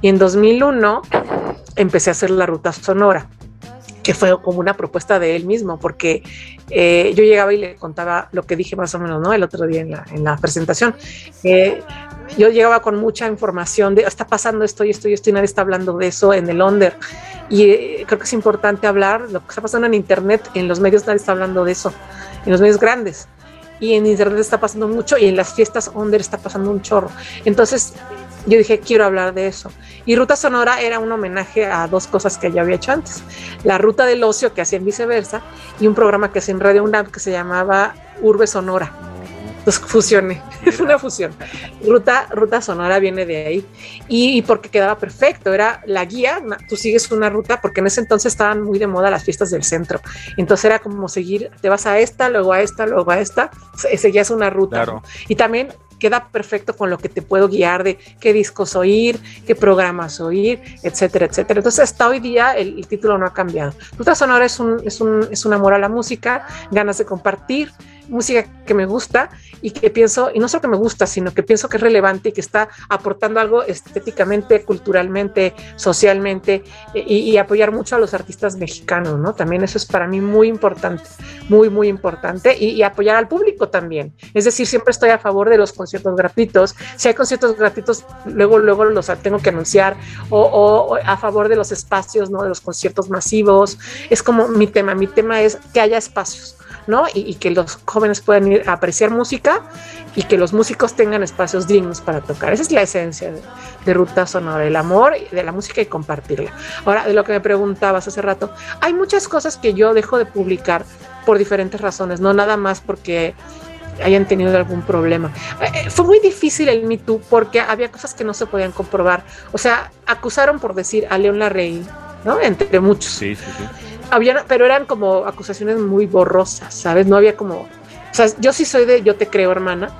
Y en 2001 empecé a hacer la ruta sonora fue como una propuesta de él mismo, porque eh, yo llegaba y le contaba lo que dije más o menos, ¿no? El otro día en la, en la presentación. Eh, yo llegaba con mucha información de, está pasando esto y esto y esto y nadie está hablando de eso en el under. Y eh, creo que es importante hablar lo que está pasando en Internet, en los medios nadie está hablando de eso, en los medios grandes. Y en Internet está pasando mucho y en las fiestas under está pasando un chorro. Entonces, yo dije, quiero hablar de eso. Y Ruta Sonora era un homenaje a dos cosas que yo había hecho antes. La Ruta del Ocio, que hacía en viceversa, y un programa que hacía en Radio UNAM que se llamaba Urbe Sonora. Entonces fusioné, (laughs) es una fusión. Ruta, Ruta Sonora viene de ahí. Y, porque quedaba perfecto, era la guía, tú sigues una ruta, porque en ese entonces estaban muy de moda las fiestas del centro. Entonces era como seguir, te vas a esta, luego a esta, luego a esta, seguías una ruta. Y también queda perfecto con lo que te puedo guiar de qué discos oír, qué programas oír, etcétera, etcétera. Entonces, hasta hoy día el, título no ha cambiado. Ruta Sonora es un, es, un, es un amor a la música, ganas de compartir, música que me gusta y que pienso, y no solo que me gusta, sino que pienso que es relevante y que está aportando algo estéticamente, culturalmente, socialmente y, apoyar mucho a los artistas mexicanos, ¿no? También eso es para mí muy importante, muy, muy importante y, apoyar al público también. Es decir, siempre estoy a favor de los conciertos gratuitos. Si hay conciertos gratuitos, luego, luego los tengo que anunciar o a favor de los espacios, ¿no? De los conciertos masivos. Es como mi tema, mi tema es que haya espacios ¿no? Y, que los jóvenes puedan ir a apreciar música y que los músicos tengan espacios dignos para tocar. Esa es la esencia de, Ruta Sonora, el amor de la música y compartirla. Ahora, de lo que me preguntabas hace rato, hay muchas cosas que yo dejo de publicar por diferentes razones, no nada más porque hayan tenido algún problema. Eh, fue muy difícil el Me Too porque había cosas que no se podían comprobar. O sea, acusaron por decir a León Larrey, ¿no? Entre muchos. Sí, sí, sí. Había, pero eran como acusaciones muy borrosas, ¿sabes? No había como. O sea, yo sí soy de yo te creo, hermana,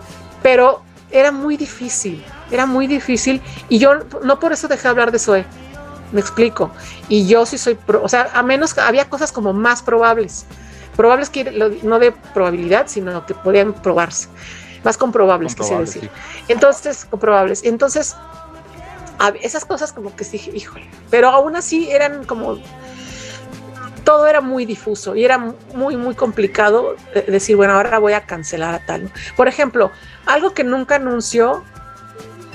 pero era muy difícil, era muy difícil y yo no por eso dejé hablar de Zoe. Me explico. Y yo sí soy, pro, o sea, a menos había cosas como más probables probables que no de probabilidad, sino que podían probarse, más comprobables, quise decir. Sí. Entonces, comprobables. Entonces, esas cosas como que sí, híjole, pero aún así eran como todo era muy difuso y era muy, muy complicado decir, bueno, ahora voy a cancelar a tal. Por ejemplo, algo que nunca anunció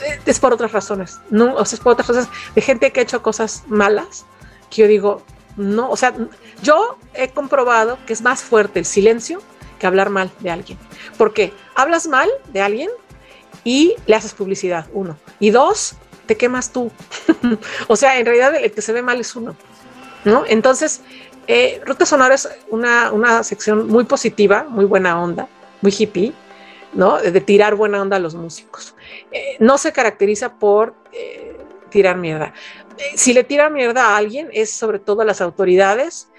eh, es por otras razones, no, o sea, es por otras razones de gente que ha hecho cosas malas, que yo digo, no, o sea, yo he comprobado que es más fuerte el silencio que hablar mal de alguien. Porque hablas mal de alguien y le haces publicidad, uno. Y dos, te quemas tú. (laughs) o sea, en realidad el que se ve mal es uno. ¿no? Entonces, eh, Ruta Sonora es una, una, sección muy positiva, muy buena onda, muy hippie, ¿no? De, de tirar buena onda a los músicos. Eh, no se caracteriza por eh, tirar mierda si le tira mierda a alguien es sobre todo a las autoridades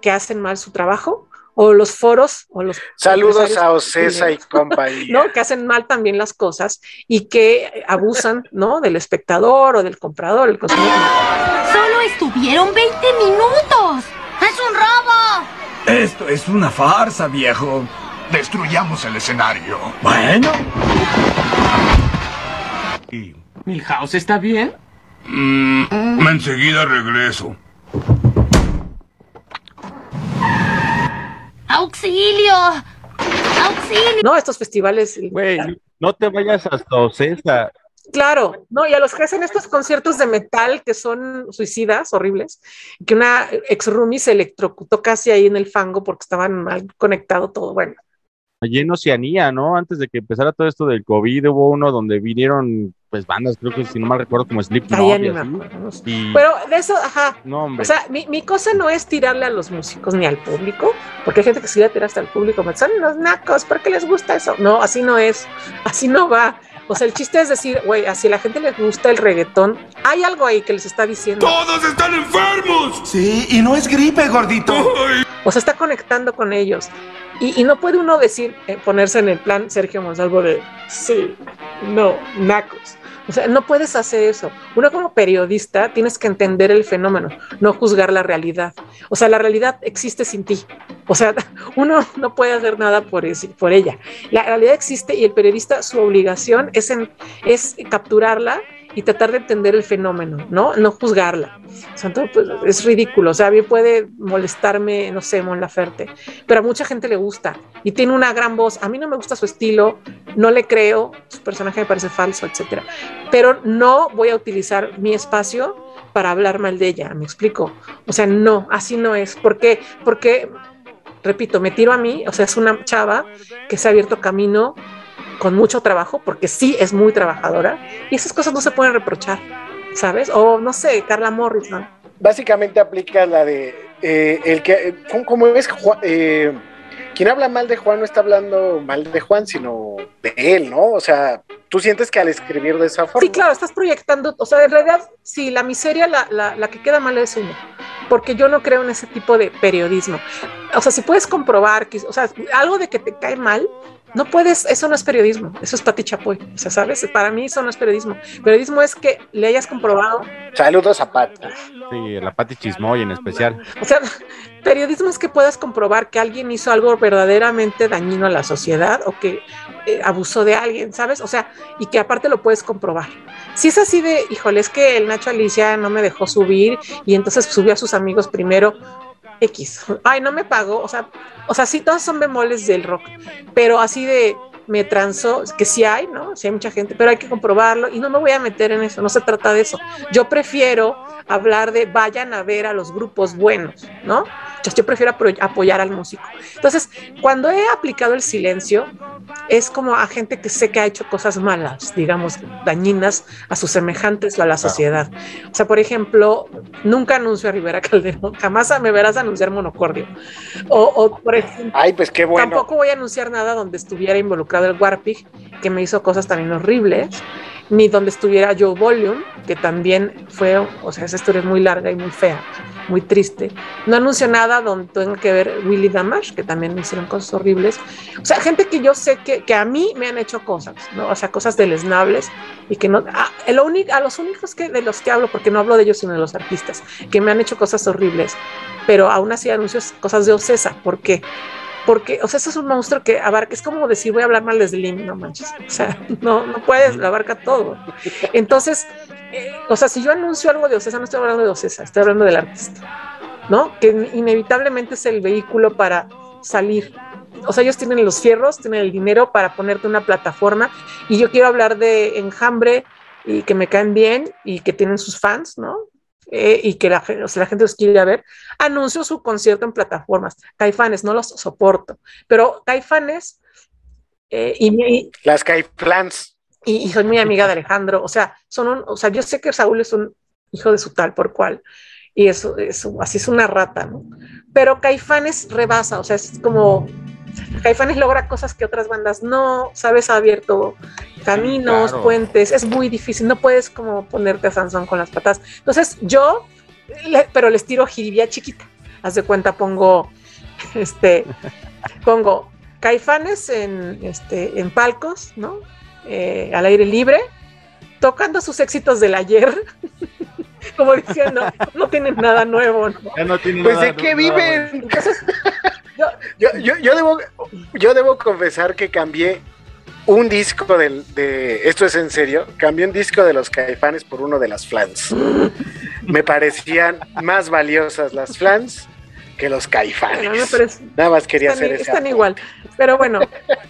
que hacen mal su trabajo o los foros o los saludos a Ocesa y compañía ¿no? que hacen mal también las cosas y que abusan no del espectador o del comprador el consumidor solo estuvieron 20 minutos es un robo esto es una farsa viejo destruyamos el escenario bueno y Milhouse está bien Mm, enseguida regreso. ¡Auxilio! ¡Auxilio! No, estos festivales. Güey, no te vayas hasta Ocesa. Claro, no, y a los que hacen estos conciertos de metal que son suicidas, horribles, que una ex roomie se electrocutó casi ahí en el fango porque estaban mal conectado todo, bueno. Allí en Oceanía, ¿no? Antes de que empezara todo esto del COVID, hubo uno donde vinieron pues bandas, creo que si no mal recuerdo, como Slipknot y así. Y... Pero de eso, ajá. No, hombre. O sea, mi, mi, cosa no es tirarle a los músicos ni al público, porque hay gente que sí le tira hasta al público, me son los nacos, ¿por qué les gusta eso? No, así no es, así no va. O sea, el chiste es decir, güey, así a la gente les gusta el reggaetón, hay algo ahí que les está diciendo. ¡Todos están enfermos! Sí, y no es gripe, gordito. Ay. O sea, está conectando con ellos. Y, y no puede uno decir, eh, ponerse en el plan Sergio Monsalvo de, sí, no, nacos. O sea, no puedes hacer eso. Uno como periodista tienes que entender el fenómeno, no juzgar la realidad. O sea, la realidad existe sin ti. O sea, (laughs) uno no puede hacer nada por, ella. La realidad existe y el periodista, su obligación es capturarla y tratar de entender el fenómeno, ¿no? No juzgarla. O sea, entonces, pues, es ridículo. O sea, a mí puede molestarme, no sé, Mon Laferte, pero a mucha gente le gusta y tiene una gran voz. A mí no me gusta su estilo, no le creo, su personaje me parece falso, etcétera. Pero no voy a utilizar mi espacio para hablar mal de ella, ¿me explico? O sea, no, así no es. ¿Por qué? Porque, repito, me tiro a mí, o sea, es una chava que se ha abierto camino con mucho trabajo, porque sí es muy trabajadora, y esas cosas no se pueden reprochar, ¿sabes? O no sé, Carla Morrison. Básicamente aplica la de eh, el que, como es eh, quien habla mal de Juan no está hablando mal de Juan, sino de él, ¿no? O sea, tú sientes que al escribir de esa forma. Sí, claro, estás proyectando, o sea, en realidad, sí, la miseria, la, la, la que queda mal es uno, porque yo no creo en ese tipo de periodismo. O sea, si puedes comprobar que, o sea, algo de que te cae mal, no puedes, eso no es periodismo, eso es Pati Chapoy, o sea, ¿sabes? Para mí eso no es periodismo. Periodismo es que le hayas comprobado. Saludos a Pati. Sí, la Pati Chismoy en especial. O sea, periodismo es que puedas comprobar que alguien hizo algo verdaderamente dañino a la sociedad o que eh, abusó de alguien, ¿sabes? O sea, y que aparte lo puedes comprobar. Si es así de, híjole, es que el Nacho Alicia no me dejó subir y entonces subió a sus amigos primero, X. Ay, no me pagó. O sea, o sea, sí, todos son bemoles del rock, pero así de me transó, que sí hay, ¿no? Sí hay mucha gente, pero hay que comprobarlo y no me voy a meter en eso, no se trata de eso. Yo prefiero hablar de vayan a ver a los grupos buenos, ¿no? Yo prefiero apoyar al músico. Entonces, cuando he aplicado el silencio, es como a gente que sé que ha hecho cosas malas, digamos, dañinas a sus semejantes o a la sociedad. O sea, por ejemplo, nunca anuncio a Rivera Calderón, (laughs) jamás me verás anunciar monocordio. O, o, por ejemplo, Ay, pues qué bueno. Tampoco voy a anunciar nada donde estuviera involucrado el Warpig, que me hizo cosas también horribles, ni donde estuviera Joe Volume, que también fue, o sea, esa historia es muy larga y muy fea, muy triste. No anuncio nada donde tenga que ver Willy Damash, que también me hicieron cosas horribles. O sea, gente que yo sé que, que a mí me han hecho cosas, ¿no? O sea, cosas deleznables y que no. A, el único, a los únicos que, de los que hablo, porque no hablo de ellos, sino de los artistas, que me han hecho cosas horribles, pero aún así anuncio cosas de Ocesa. ¿Por qué? Porque, o sea, eso es un monstruo que abarca, es como decir, voy a hablar mal de Slim, no manches, o sea, (laughs) no, no puedes, lo abarca todo. Entonces, eh, o sea, si yo anuncio algo de Ocesa, no estoy hablando de Ocesa, estoy hablando del artista, ¿no? Que inevitablemente es el vehículo para salir. O sea, ellos tienen los fierros, tienen el dinero para ponerte una plataforma y yo quiero hablar de enjambre y que me caen bien y que tienen sus fans, ¿no? Eh, y que la, o sea, la gente los quiere ver, anuncio su concierto en plataformas. Caifanes, no los soporto, pero Caifanes eh, y, y, las Caiflans. Y, y, soy muy amiga de Alejandro, o sea, son un, o sea, yo sé que Saúl es un hijo de su tal por cual, y eso, eso así es una rata, ¿no? Pero Caifanes rebasa, o sea, es como Caifanes logra cosas que otras bandas no, sabes, ha abierto caminos, claro. puentes, es muy difícil, no puedes como ponerte a Sansón con las patas. Entonces yo, le, pero les tiro jiribía chiquita, haz de cuenta, pongo, (laughs) este, pongo Caifanes en, este, en palcos, ¿no? Eh, al aire libre, tocando sus éxitos del ayer. (laughs) como diciendo, no tienen nada nuevo. ¿no? Ya no tienen pues nada de qué viven. Entonces, yo, yo, yo, debo, yo debo confesar que cambié un disco del, de, esto es en serio, cambié un disco de los caifanes por uno de las flans. Me parecían más valiosas las flans que los caifanes. Nada más quería están, hacer eso. Están igual, pero bueno,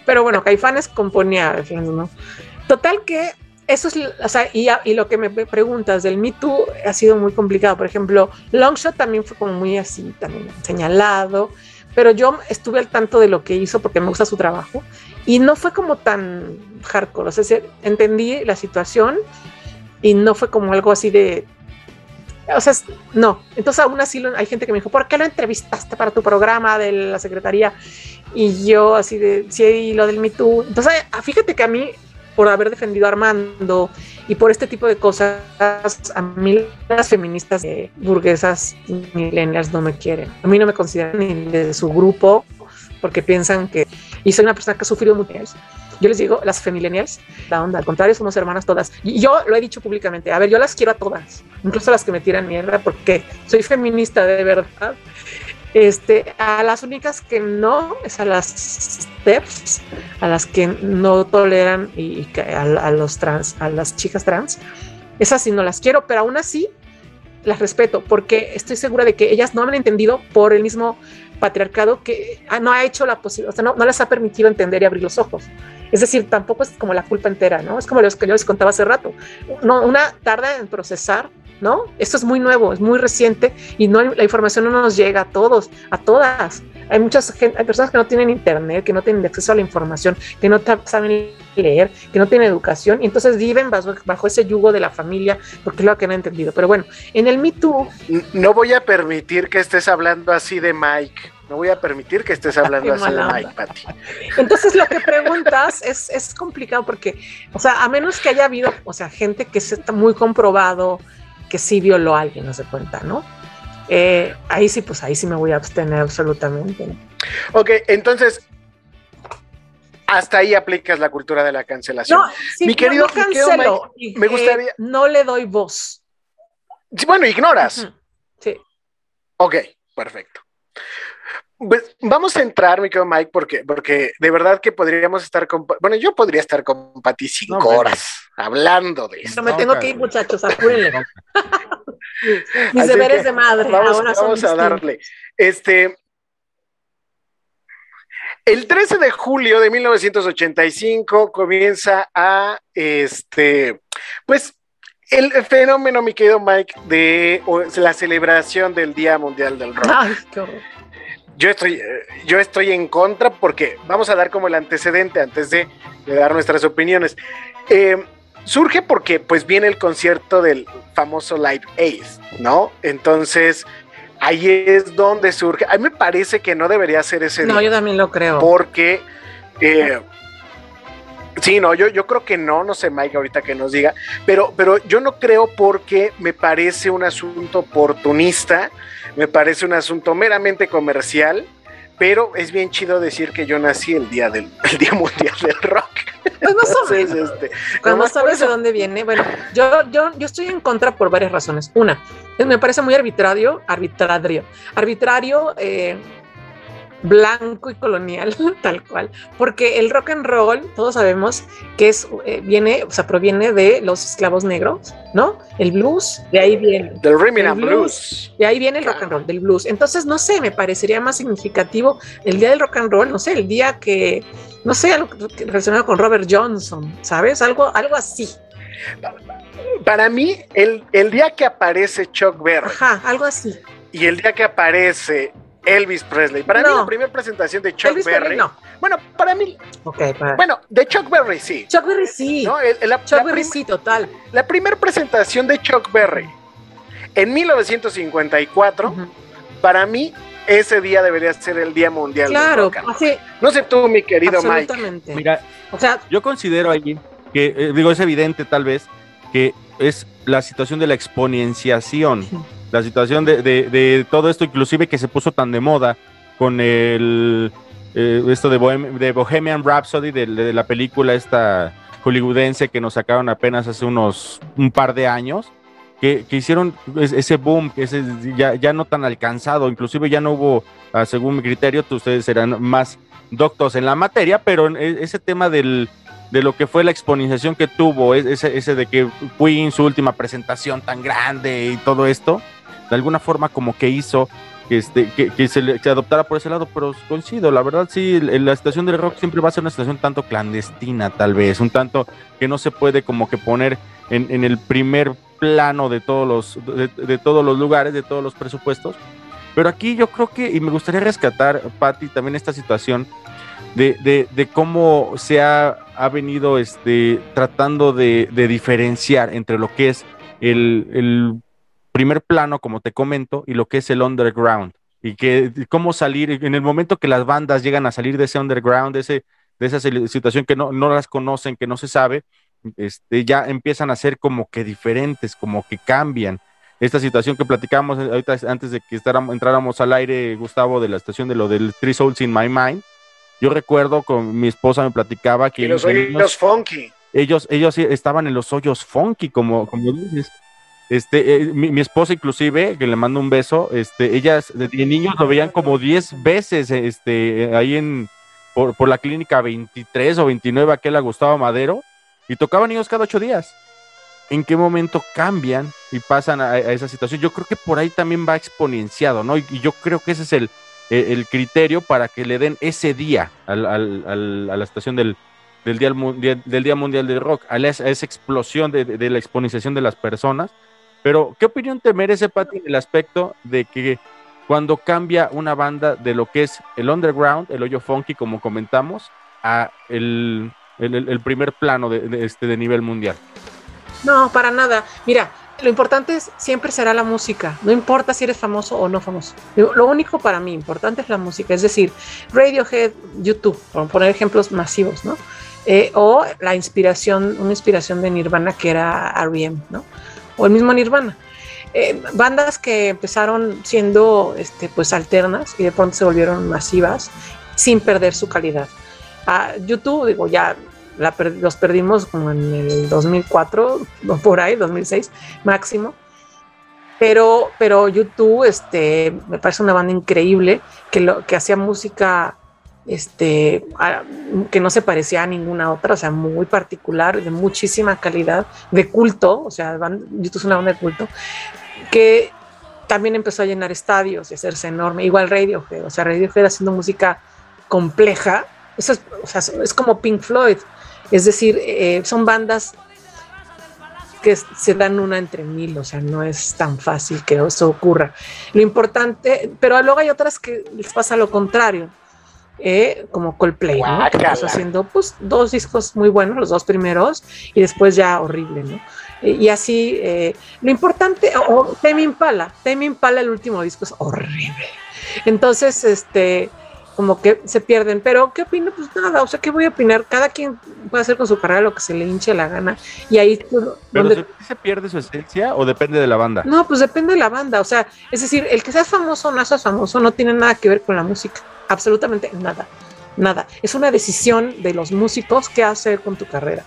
pero bueno, caifanes componía, ¿no? Total que eso es, o sea, y, y, lo que me preguntas del Me Too ha sido muy complicado. Por ejemplo, Longshot también fue como muy así, también señalado, pero yo estuve al tanto de lo que hizo porque me gusta su trabajo y no fue como tan hardcore. O sea, entendí la situación y no fue como algo así de. O sea, no. Entonces, aún así lo, hay gente que me dijo, ¿por qué lo entrevistaste para tu programa de la secretaría? Y yo, así de, sí, lo del Me Too. Entonces, fíjate que a mí por haber defendido a Armando y por este tipo de cosas, a mí las feministas eh, burguesas millennials no me quieren. A mí no me consideran ni de su grupo porque piensan que, y soy una persona que ha sufrido mucho. Yo les digo, las femillennials, la onda, al contrario, somos hermanas todas. Y yo lo he dicho públicamente, a ver, yo las quiero a todas, incluso a las que me tiran mierda, porque soy feminista de verdad. Este, a las únicas que no es a las steps, a las que no toleran y, y a, a, los trans, a las chicas trans, esas sí no las quiero, pero aún así las respeto porque estoy segura de que ellas no han entendido por el mismo patriarcado que no ha hecho la posibilidad, o sea, no, no, les ha permitido entender y abrir los ojos. Es decir, tampoco es como la culpa entera, ¿no? Es como los que yo les contaba hace rato. No, una tarda en procesar ¿no? Esto es muy nuevo, es muy reciente y no, la información no nos llega a todos, a todas. Hay muchas gente, hay personas que no tienen internet, que no tienen acceso a la información, que no saben leer, que no tienen educación y entonces viven bajo, bajo ese yugo de la familia porque es lo que no han entendido. Pero bueno, en el Me Too... No voy a permitir que estés hablando así de Mike. No voy a permitir que estés hablando así de Mike, Pati. Entonces lo que preguntas es, es complicado porque, o sea, a menos que haya habido, o sea, gente que se está muy comprobado, que sí violó a alguien, no se cuenta, ¿no? Eh, ahí sí, pues ahí sí me voy a abstener absolutamente. ¿no? Ok, entonces, hasta ahí aplicas la cultura de la cancelación. No, sí, mi querido, no, cancelo, mi Mike, me gustaría. Eh, no le doy voz. Sí, bueno, ignoras. Uh -huh. Sí. Ok, perfecto. Pues vamos a entrar, mi querido Mike, porque, porque de verdad que podríamos estar con. Bueno, yo podría estar con Pati cinco no, horas hablando de esto. Pero me tengo que ir, muchachos, apúrenle. (laughs) Mis Así deberes de madre. Vamos, ahora vamos a darle. Este. El 13 de julio de 1985 comienza a, este, pues, el fenómeno, mi querido Mike, de o, la celebración del Día Mundial del Rock. Ay, qué horror. Yo estoy, eh, yo estoy en contra porque vamos a dar como el antecedente antes de, de dar nuestras opiniones. Eh, surge porque pues viene el concierto del famoso Live Ace, ¿no? Entonces ahí es donde surge. A mí me parece que no debería ser ese No, día yo también lo creo. porque eh, sí, no, yo, yo creo que no, no sé Mike ahorita que nos diga, pero, pero yo no creo porque me parece un asunto oportunista, me parece un asunto meramente comercial, pero es bien chido decir que yo nací el día del (laughs) el día mundial del rock. Pues más o Entonces, menos. este, por sabes de dónde viene, bueno, yo, yo, yo estoy en contra por varias razones. Una, me parece muy arbitrario, arbitrario, arbitrario, eh, blanco y colonial, (laughs) tal cual, porque el rock and roll, todos sabemos que es, eh, viene, o sea, proviene de los esclavos negros, ¿no? El blues, de ahí viene. Del rhythm and blues. De ahí viene el rock and roll, del blues. Entonces, no sé, me parecería más significativo el día del rock and roll, no sé, el día que, no sé, algo relacionado con Robert Johnson, ¿sabes? Algo, algo así. Para mí, el, el día que aparece Chuck Berry Ajá, algo así. y el día que aparece Elvis Presley, para mí No. la primera presentación de Chuck Elvis Berry, no. bueno, para mí, Ok, para. bueno, de Chuck Berry sí. Chuck Berry sí. ¿no? El- el- la, Chuck la Berry sí, total. la primera presentación de Chuck Berry en 1954, Ujú. para mí, ese día debería ser el Día Mundial del Claro, Rock así, No sé tú, mi querido Mike. absolutamente. Mira, O sea, yo considero allí que, eh, digo, es evidente tal vez que es la situación de la exponenciación, la situación de, de- de todo esto, inclusive que se puso tan de moda con el eh, esto de, Bohem- de Bohemian Rhapsody, de, la película esta hollywoodense que nos sacaron apenas hace unos un par de años, que, que hicieron es- ese boom, que ese ya, ya no tan alcanzado, inclusive ya no hubo, ah, según mi criterio, ustedes serán más doctos en la materia, pero e- ese tema del, de lo que fue la exponenciación que tuvo, ese, ese de que Queen, su última presentación tan grande y todo esto, de alguna forma como que hizo que, este, que, se, adoptara por ese lado, pero coincido, la verdad sí, la situación del rock siempre va a ser una situación tanto clandestina tal vez, un tanto que no se puede como que poner en, el primer plano de todos los de, de todos los lugares, de todos los presupuestos. Pero aquí yo creo que, y me gustaría rescatar, Patti, también esta situación de, cómo se ha, ha venido este, tratando de, diferenciar entre lo que es el primer plano, como te comento, y lo que es el underground. Y que y cómo salir, en el momento que las bandas llegan a salir de ese underground, de, ese, de esa si- situación que no, no las conocen, que no se sabe, este, ya empiezan a ser como que diferentes, como que cambian. Esta situación que platicábamos ahorita antes de que entráramos al aire, Gustavo, de la estación de lo del Three Souls in My Mind, yo recuerdo con mi esposa me platicaba que Y los ellos- funky. ellos, ellos estaban en los hoyos funky, como, como dices. Este, eh, mi, mi esposa inclusive, que le mando un beso, este, ellas de, niños lo veían como 10 veces, este, ahí en, por, por la clínica 23 o 29, aquel a Gustavo Madero, y tocaban ellos cada ocho días. ¿En qué momento cambian y pasan a, esa situación? Yo creo que por ahí también va exponenciado, ¿no? Y, yo creo que ese es el, el- el criterio para que le den ese día al- al- al- a la estación del, del, día, del Día Mundial del Rock, a, la- esa explosión de, de- de la exponenciación de las personas. Pero, ¿qué opinión te merece, Pati, en el aspecto de que cuando cambia una banda de lo que es el underground, el hoyo funky, como comentamos, a el, el- primer plano de, este, de nivel mundial? No, para nada. Mira, lo importante es, siempre será la música. No importa si eres famoso o no famoso. Lo único para mí importante es la música. Es decir, Radiohead, YouTube, por poner ejemplos masivos, ¿no? Eh, o la inspiración, una inspiración de Nirvana que era R.E.M., ¿no? O el mismo Nirvana. Eh, bandas que empezaron siendo este, pues alternas y de pronto se volvieron masivas sin perder su calidad. Ah, YouTube, digo, ya los perdimos como en el 2004 (laughs) o por ahí, 2006 máximo. Pero, pero YouTube, este, me parece una banda increíble que, lo, que hacía música este, que no se parecía a ninguna otra, o sea, muy particular, de muchísima calidad, de culto, o sea, YouTube es una banda de culto, que también empezó a llenar estadios y hacerse enorme, igual Radiohead, o sea, Radiohead haciendo música compleja, eso es, o sea, es como Pink Floyd, es decir, eh, son bandas que se dan una entre mil, o sea, no es tan fácil que eso ocurra. Lo importante, pero luego hay otras que les pasa lo contrario, eh, como Coldplay, ¿no? Que haciendo pues dos discos muy buenos, los dos primeros, y después ya horrible, ¿no? Eh, y así, eh, lo importante, o Tame Impala, Tame Impala, el último disco es horrible. Entonces, este, como que se pierden. Pero, ¿qué opino? Pues nada, o sea, ¿qué voy a opinar? Cada quien puede hacer con su carrera lo que se le hinche la gana. Y ahí. ¿Pero donde- se, se pierde su esencia o depende de la banda? No, pues depende de la banda. O sea, es decir, el que seas famoso o no seas famoso no tiene nada que ver con la música. Absolutamente nada. Nada. Es una decisión de los músicos qué hacer con tu carrera.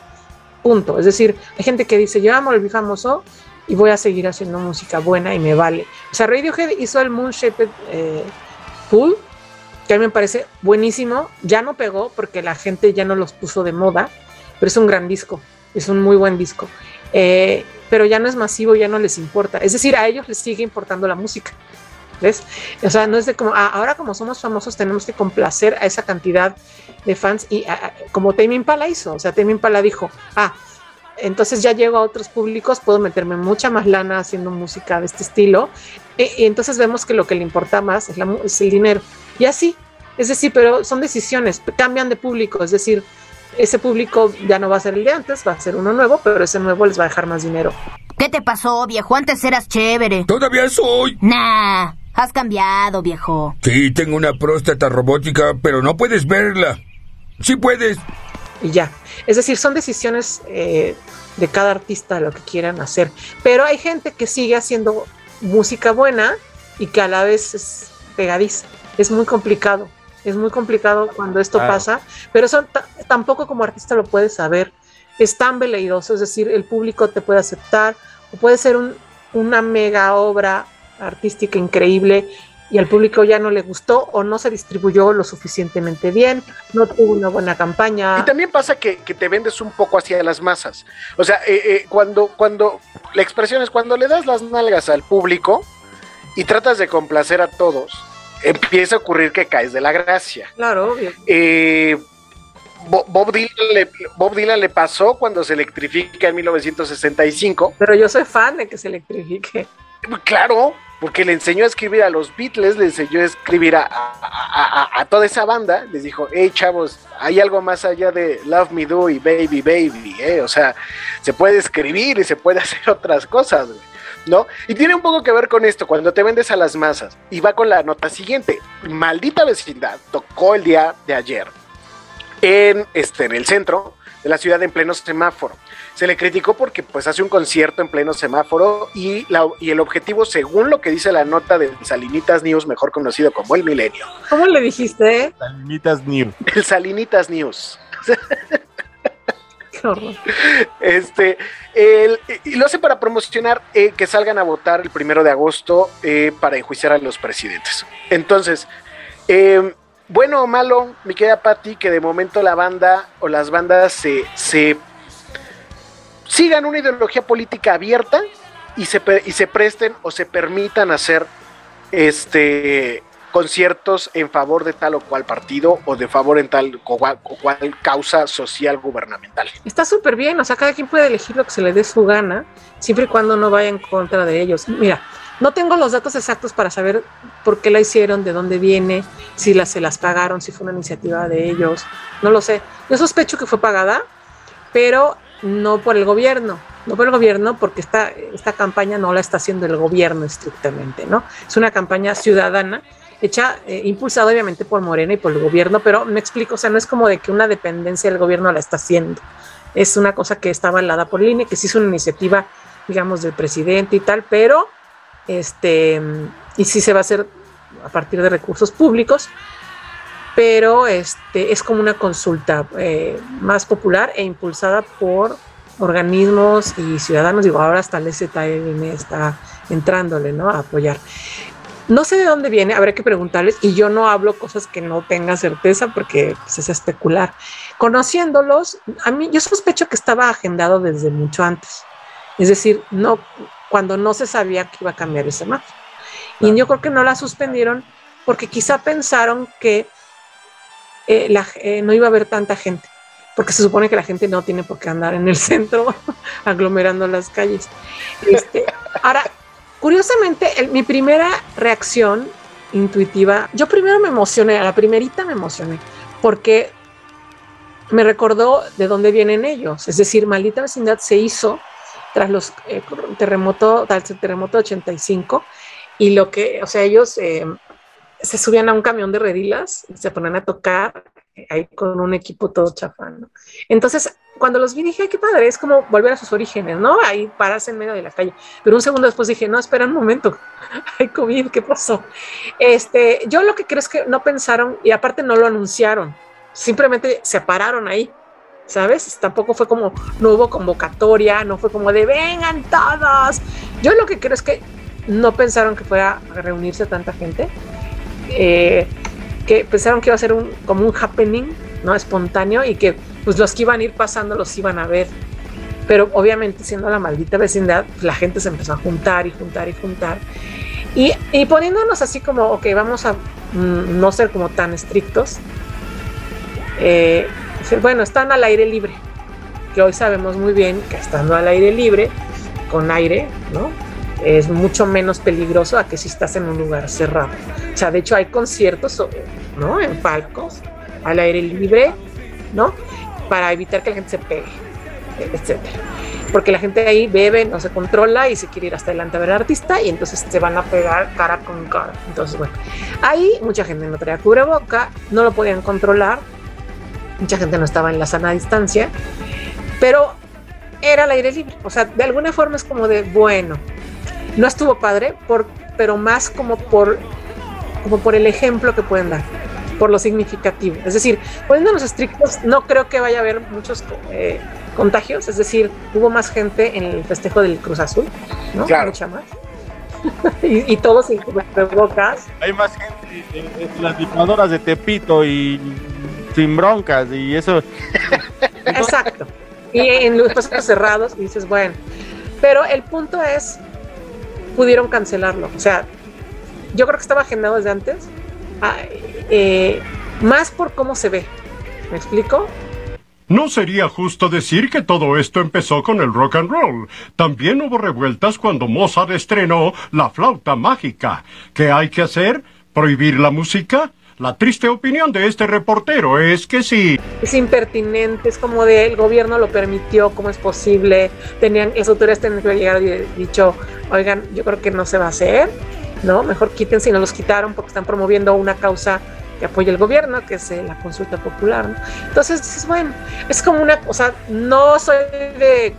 Punto. Es decir, hay gente que dice, yo amo el famoso y voy a seguir haciendo música buena y me vale. O sea, Radiohead hizo el Moon Shaped eh, Pool, que a mí me parece buenísimo. Ya no pegó porque la gente ya no los puso de moda, pero es un gran disco. Es un muy buen disco. Eh, pero ya no es masivo, ya no les importa. Es decir, a ellos les sigue importando la música. ¿Ves? O sea, no es de como, ah, ahora como somos famosos tenemos que complacer a esa cantidad de fans y ah, ah, como Tame Impala hizo, o sea, Tame Impala dijo, ah, entonces ya llego a otros públicos, puedo meterme mucha más lana haciendo música de este estilo e- y, entonces vemos que lo que le importa más es, la mu- es el dinero. Y así, es decir, pero son decisiones, cambian de público, es decir, ese público ya no va a ser el de antes, va a ser uno nuevo, pero ese nuevo les va a dejar más dinero. ¿Qué te pasó, viejo? Antes eras chévere. Todavía soy. Nah, has cambiado, viejo. Sí, tengo una próstata robótica, pero no puedes verla. Sí puedes. y ya. Es decir, son decisiones eh, de cada artista lo que quieran hacer. Pero hay gente que sigue haciendo música buena y que a la vez es pegadiza. Es muy complicado. Es muy complicado cuando esto Claro. pasa, pero eso ta- tampoco como artista lo puedes saber. Es tan veleidoso, es decir, el público te puede aceptar o puede ser un- una mega obra artística increíble y al público ya no le gustó o no se distribuyó lo suficientemente bien, no tuvo una buena campaña. Y también pasa que, que te vendes un poco hacia las masas. O sea, eh, eh, cuando, cuando, la expresión es cuando le das las nalgas al público y tratas de complacer a todos, empieza a ocurrir que caes de la gracia. Claro, obvio. Eh, Bo- Bob, Dylan le, Bob Dylan le pasó cuando se electrifica en 1965. Pero yo soy fan de que se electrifique. Claro, porque le enseñó a escribir a los Beatles, le enseñó a escribir a, toda esa banda. Les dijo, hey chavos, hay algo más allá de Love Me Do y Baby Baby, ¿eh? O sea, se puede escribir y se puede (laughs) hacer otras cosas, ¿no? Y tiene un poco que ver con esto, cuando te vendes a las masas. Y va con la nota siguiente. Maldita vecindad tocó el día de ayer en, este, en el centro de la ciudad en pleno semáforo. Se le criticó porque pues hace un concierto en pleno semáforo y, la- y el objetivo, según lo que dice la nota del Salinitas News, mejor conocido como El Milenio, ¿Cómo le dijiste? Salinitas New. el Salinitas News. (laughs) Qué horror. Este, el- y lo hace para promocionar eh, que salgan a votar el primero de agosto eh, para enjuiciar a los presidentes. Entonces, eh, bueno o malo, mi querida Patti, que de momento la banda o las bandas se, se sigan una ideología política abierta y se, y se presten o se permitan hacer este conciertos en favor de tal o cual partido o de favor en tal o cual, causa social gubernamental. Está súper bien, o sea, cada quien puede elegir lo que se le dé su gana, siempre y cuando no vaya en contra de ellos. Mira, no tengo los datos exactos para saber por qué la hicieron, de dónde viene, si la, se las pagaron, si fue una iniciativa de ellos, no lo sé. Yo sospecho que fue pagada, pero no por el gobierno, no por el gobierno porque esta, esta campaña no la está haciendo el gobierno estrictamente, ¿no? Es una campaña ciudadana hecha, eh, impulsada obviamente por Morena y por el gobierno, pero me explico, o sea, no es como de que una dependencia del gobierno la está haciendo, es una cosa que está avalada por línea, que sí es una iniciativa, digamos, del presidente y tal, pero, este, y sí se va a hacer a partir de recursos públicos, pero este, es como una consulta eh, más popular e impulsada por organismos y ciudadanos, digo, ahora hasta el STM está entrándole, ¿no? A apoyar. No sé de dónde viene, habrá que preguntarles, y yo no hablo cosas que no tenga certeza porque pues, es especular. Conociéndolos, a mí yo sospecho que estaba agendado desde mucho antes. Es decir, no, cuando no se sabía que iba a cambiar el semáforo. Y yo creo que no la suspendieron porque quizá pensaron que eh, eh, no iba a haber tanta gente. porque se supone que la gente no tiene por qué andar en el (laughs) centro aglomerando las calles. Este, ahora, curiosamente, mi primera reacción intuitiva, yo primero me emocioné, a la primerita me emocioné, porque me recordó de dónde vienen ellos. Es decir, Maldita Vecindad se hizo tras los eh, terremoto, tras el terremoto 85 y lo que, o sea, ellos eh, se subían a un camión de redilas y se ponían a tocar eh, ahí con un equipo todo chafán. ¿no? Entonces, cuando los vi dije, "Ay, qué padre, es como volver a sus orígenes, ¿no? Ahí pararse en medio de la calle. Pero un segundo después dije, no, espera un momento, (laughs) hay COVID, ¿qué pasó? Este, yo lo que creo es que no pensaron y aparte no lo anunciaron, simplemente se pararon ahí. ¿Sabes? Tampoco fue como, no hubo convocatoria, no fue como de vengan todos. Yo lo que creo es que no pensaron que fuera a reunirse tanta gente, eh, que pensaron que iba a ser un, como un happening, ¿no? Espontáneo y que pues los que iban a ir pasando los iban a ver. Pero obviamente siendo la maldita vecindad, pues, la gente se empezó a juntar y juntar y juntar. Y, y poniéndonos así como, ok, vamos a mm, no ser como tan estrictos. Eh, bueno, están al aire libre, que hoy sabemos muy bien que estando al aire libre, con aire, ¿no? Es mucho menos peligroso a que si estás en un lugar cerrado. O sea, de hecho hay conciertos, ¿no? En palcos, al aire libre, ¿no? Para evitar que la gente se pegue, etcétera. Porque la gente ahí bebe, no se controla y se quiere ir hasta adelante a ver al artista y entonces se van a pegar cara con cara. Entonces, bueno, ahí mucha gente no traía cubreboca, no lo podían controlar, mucha gente no estaba en la sana distancia, pero era al aire libre. O sea, de alguna forma es como de, bueno, no estuvo padre, por, pero más como por, como por el ejemplo que pueden dar, por lo significativo. Es decir, poniéndonos estrictos, no creo que vaya a haber muchos eh, contagios. Es decir, hubo más gente en el festejo del Cruz Azul, ¿no? Claro. Mucha más. (laughs) y, y todos sin cubrebocas. Hay más gente en, en las licuadoras de Tepito y sin broncas y eso. Exacto. Y en los espacios cerrados, y dices, bueno. Pero el punto es, pudieron cancelarlo. O sea, yo creo que estaba agendado desde antes. ah, eh, más por cómo se ve. ¿Me explico? No sería justo decir que todo esto empezó con el rock and roll. También hubo revueltas cuando Mozart estrenó la flauta mágica. ¿Qué hay que hacer? ¿Prohibir la música? La triste opinión de este reportero es que sí. Es impertinente, es como de el gobierno lo permitió, ¿cómo es posible? Tenían, las autoridades tenían que llegado y dicho, oigan, yo creo que no se va a hacer, ¿no? Mejor quítense y no los quitaron porque están promoviendo una causa que apoya el gobierno, que es eh, la consulta popular. ¿no? Entonces dices, bueno, es como una, o sea, no soy de,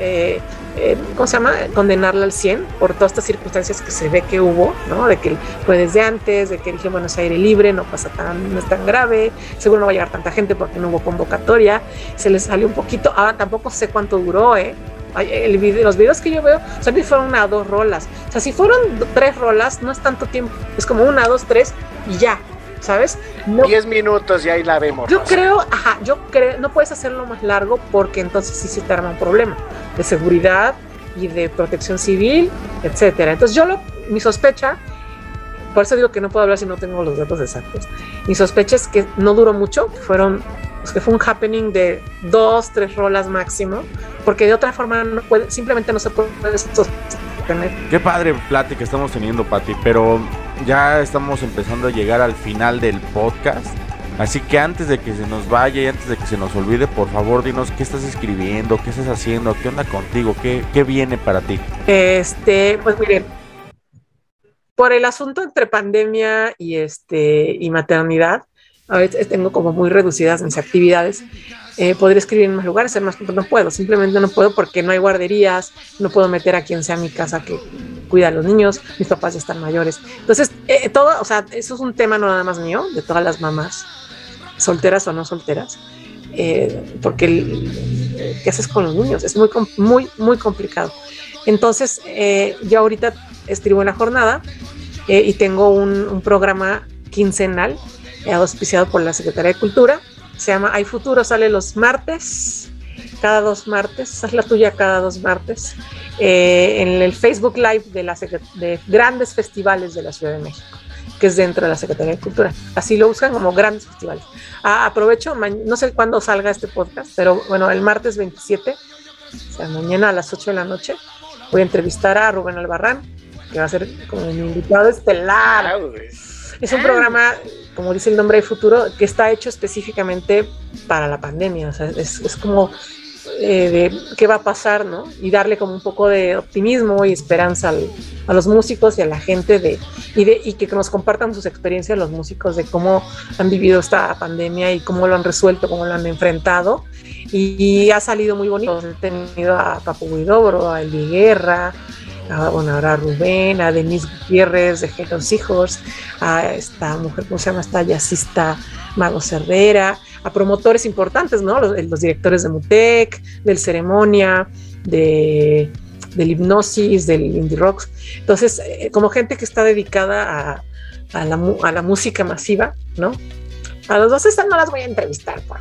eh, eh, ¿cómo se llama? Condenarla al 100 por todas estas circunstancias que se ve que hubo, ¿no? De que fue desde antes, de que dije, bueno, es aire libre, no pasa tan, no es tan grave, seguro no va a llegar tanta gente porque no hubo convocatoria, se les salió un poquito, ahora tampoco sé cuánto duró, ¿eh? El video- los videos que yo veo, o sea, fueron una dos rolas. O sea, si fueron tres rolas, no es tanto tiempo. Es como una, dos, tres y ya, ¿sabes? No, 10 minutos y ahí la vemos. yo creo, ajá, yo creo, no puedes hacerlo más largo porque entonces sí se te arma un problema de seguridad y de protección civil, etcétera. Entonces yo lo, mi sospecha, por eso digo que no puedo hablar si no tengo los datos exactos. Mi sospecha es que no duró mucho, que fueron, que fue un happening de dos, tres rolas máximo, porque de otra forma no puede, simplemente no se puede sostener. Qué padre plática estamos teniendo, Pati, pero ya estamos empezando a llegar al final del podcast. Así que antes de que se nos vaya y antes de que se nos olvide, por favor, dinos qué estás escribiendo, qué estás haciendo, qué onda contigo, qué, qué viene para ti. Este, pues miren, por el asunto entre pandemia y este y maternidad, a veces tengo como muy reducidas mis actividades. Eh, podría escribir en más lugares, hacer más, pero no puedo, simplemente no puedo porque no hay guarderías, no puedo meter a quien sea a mi casa que cuida a los niños, mis papás ya están mayores. Entonces, eh, todo, o sea, eso es un tema no nada más mío, de todas las mamás, solteras o no solteras, eh, porque el- ¿qué haces con los niños? Es muy, muy, muy complicado. Entonces, eh, yo ahorita escribo en la jornada eh, y tengo un, un programa quincenal eh, auspiciado por la Secretaría de Cultura. Se llama Hay Futuro, sale los martes, cada dos martes, (laughs) haz la tuya cada dos martes, eh, en el Facebook Live de, la, de grandes festivales de la Ciudad de México. que es dentro de la Secretaría de Cultura. Así lo buscan como grandes festivales. Ah, aprovecho, no sé cuándo salga este podcast, pero bueno, el martes 27, o sea, mañana a las 8 de la noche, voy a entrevistar a Rubén Albarrán, que va a ser como mi invitado estelar. Es un programa, como dice el nombre de futuro, que está hecho específicamente para la pandemia. O sea, es, es como eh, de qué va a pasar, ¿no? Y darle como un poco de optimismo y esperanza a los músicos y a la gente de y, de y que nos compartan sus experiencias los músicos de cómo han vivido esta pandemia y cómo lo han resuelto, cómo lo han enfrentado. Y, ha salido muy bonito. He tenido a Papo Guidobro, a Eli Guerra, a, bueno, ahora Rubén, a Denise Gutiérrez de Hello Hijos, a esta mujer, ¿cómo se llama? Esta jazzista Mago Cerrera, a promotores importantes, ¿no? Los, directores de Mutec, del Ceremonia, de, del Hipnosis, del Indie Rocks. Entonces, eh, como gente que está dedicada a, la, música masiva, ¿no? A los dos estas no las voy a entrevistar, por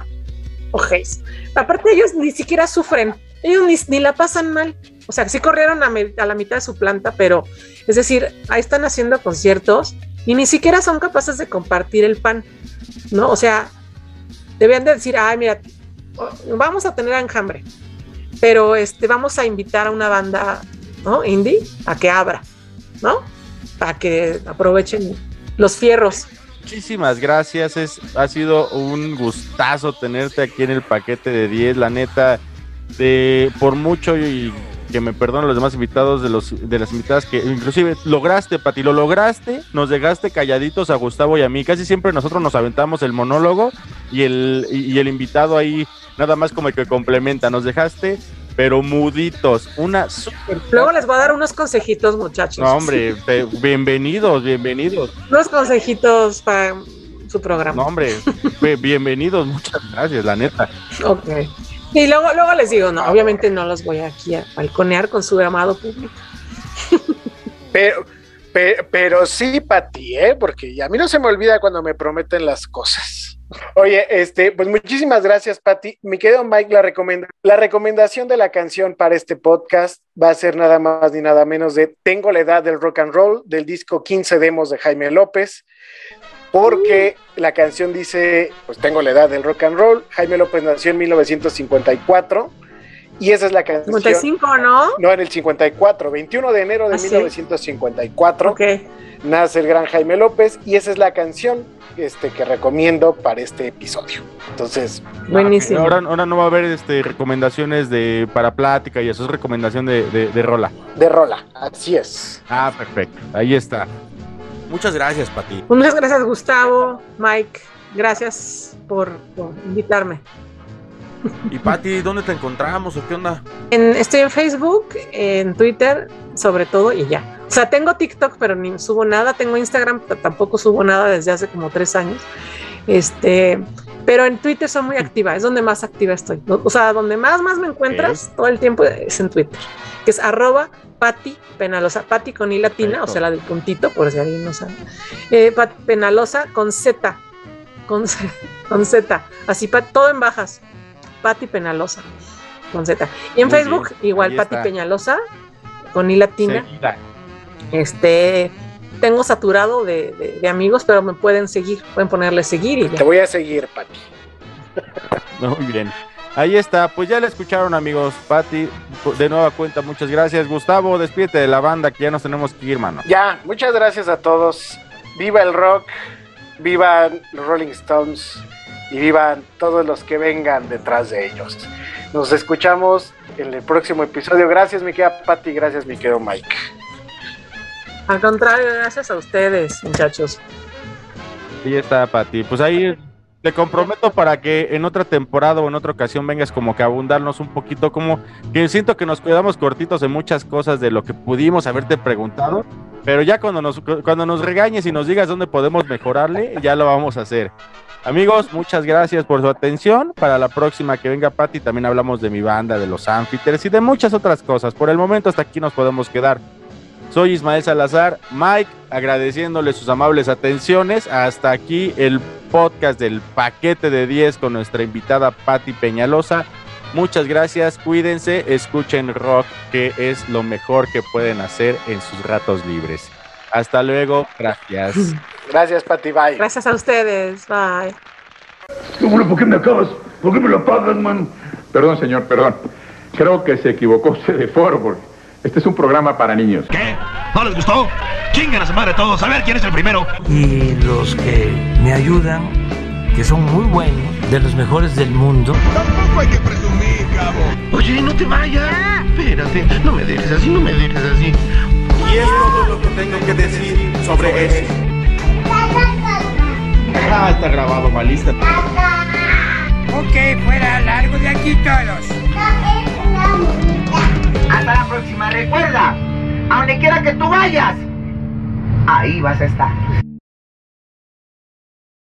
ojéis. Aparte, ellos ni siquiera sufren, ellos ni la pasan mal. O sea, sí corrieron a, la mitad de su planta, pero es decir, ahí están haciendo conciertos y ni siquiera son capaces de compartir el pan, ¿no? O sea, debían de decir, ay, mira, vamos a tener enjambre, pero este, vamos a invitar a una banda, ¿no? Indie a que abra, ¿no? Para que aprovechen los fierros. Muchísimas gracias, es, ha sido un gustazo tenerte aquí en el paquete de 10, la neta, de por mucho y que me perdonen los demás invitados de los de las invitadas que inclusive lograste, Pati, lo lograste, nos dejaste calladitos a Gustavo y a mí, casi siempre nosotros nos aventamos el monólogo y el, y, el invitado ahí nada más como que complementa, nos dejaste pero muditos, una super... Luego les voy a dar unos consejitos, muchachos. No, hombre, bienvenidos, bienvenidos. Unos consejitos para su programa. No, hombre, (laughs) bienvenidos, muchas gracias, la neta. Ok. Y luego, luego les digo, no, obviamente no los voy aquí a balconear con su amado público. Pero, pero, sí, Pati, ¿eh? Porque a mí no se me olvida cuando me prometen las cosas. Oye, este, pues muchísimas gracias, Pati. Mi querido Mike, la, la recomendación de la canción para este podcast va a ser nada más ni nada menos de Tengo la edad del rock and roll, del disco 15 demos de Jaime López porque la canción dice, pues tengo la edad del rock and roll, Jaime López nació en 1954 y esa es la canción. 55, ¿no? No, en el 54, 21 de enero de 1954. ¿Ah, ok. Nace el gran Jaime López y esa es la canción este, que recomiendo para este episodio. Entonces, buenísimo. Ahora, ahora no va a haber este, recomendaciones de para plática y eso es recomendación de, de, de rola. De rola, así es. Ah, perfecto. Ahí está. Muchas gracias, Pati. Muchas gracias, Gustavo, Mike. Gracias por, invitarme. Y Pati, ¿dónde te encontramos o qué onda? estoy en Facebook, en Twitter, sobre todo, y ya. O sea, tengo TikTok, pero ni subo nada. Tengo Instagram, pero tampoco subo nada desde hace como tres años. Este, pero en Twitter soy muy activa, es donde más activa estoy. O sea, donde más, más me encuentras todo el tiempo es en Twitter, que es arroba Pati Penalosa, Pati con I latina, o sea, la del puntito, por si alguien no sabe. Eh, Penalosa con Z, con, con Z, así todo en bajas. Pati Penalosa, con Z. Y en Facebook, igual Pati Peñalosa, con I latina. Este, tengo saturado de, amigos, pero me pueden seguir, pueden ponerle seguir y Te voy a seguir, Pati. (laughs) Muy bien. Ahí está, pues ya le escucharon amigos, Pati, de nueva cuenta, muchas gracias. Gustavo, despídete de la banda que ya nos tenemos que ir, mano. Ya, muchas gracias a todos. Viva el rock, vivan los Rolling Stones y vivan todos los que vengan detrás de ellos. Nos escuchamos en el próximo episodio. Gracias, mi querida Pati, gracias, mi querido Mike. Al contrario, gracias a ustedes, muchachos. Ahí está, Pati. Pues ahí te comprometo para que en otra temporada o en otra ocasión vengas como que abundarnos un poquito, como que siento que nos cuidamos cortitos en muchas cosas de lo que pudimos haberte preguntado, pero ya cuando nos, cuando nos regañes y nos digas dónde podemos mejorarle, ya lo vamos a hacer. Amigos, muchas gracias por su atención. Para la próxima que venga Patti también hablamos de mi banda, de los Amphiters y de muchas otras cosas. Por el momento hasta aquí nos podemos quedar. Soy Ismael Salazar, Mike, agradeciéndole sus amables atenciones. Hasta aquí el podcast del paquete de 10 con nuestra invitada Patti Peñalosa. Muchas gracias, cuídense, escuchen rock, que es lo mejor que pueden hacer en sus ratos libres. Hasta luego, gracias. (laughs) Gracias, Pati. Bye. Gracias a ustedes. Bye. ¿Qué bueno, ¿por qué me acabas? ¿Por qué me lo pagas, man? Perdón, señor, perdón. Creo que se equivocó usted de foro, porque este es un programa para niños. ¿Qué? ¿No les gustó? Chinguen a su madre todos, a ver quién es el primero. Y los que me ayudan, que son muy buenos, de los mejores del mundo. Tampoco hay que presumir, cabo. Oye, no te vayas. Espérate, no me dejes así, no me dejes así. Y es todo lo que tengo que decir sobre eso. Ah, está grabado, malista. Ok, fuera, largo de aquí todos. La próxima, recuerda, a donde quiera que tú vayas, ahí vas a estar.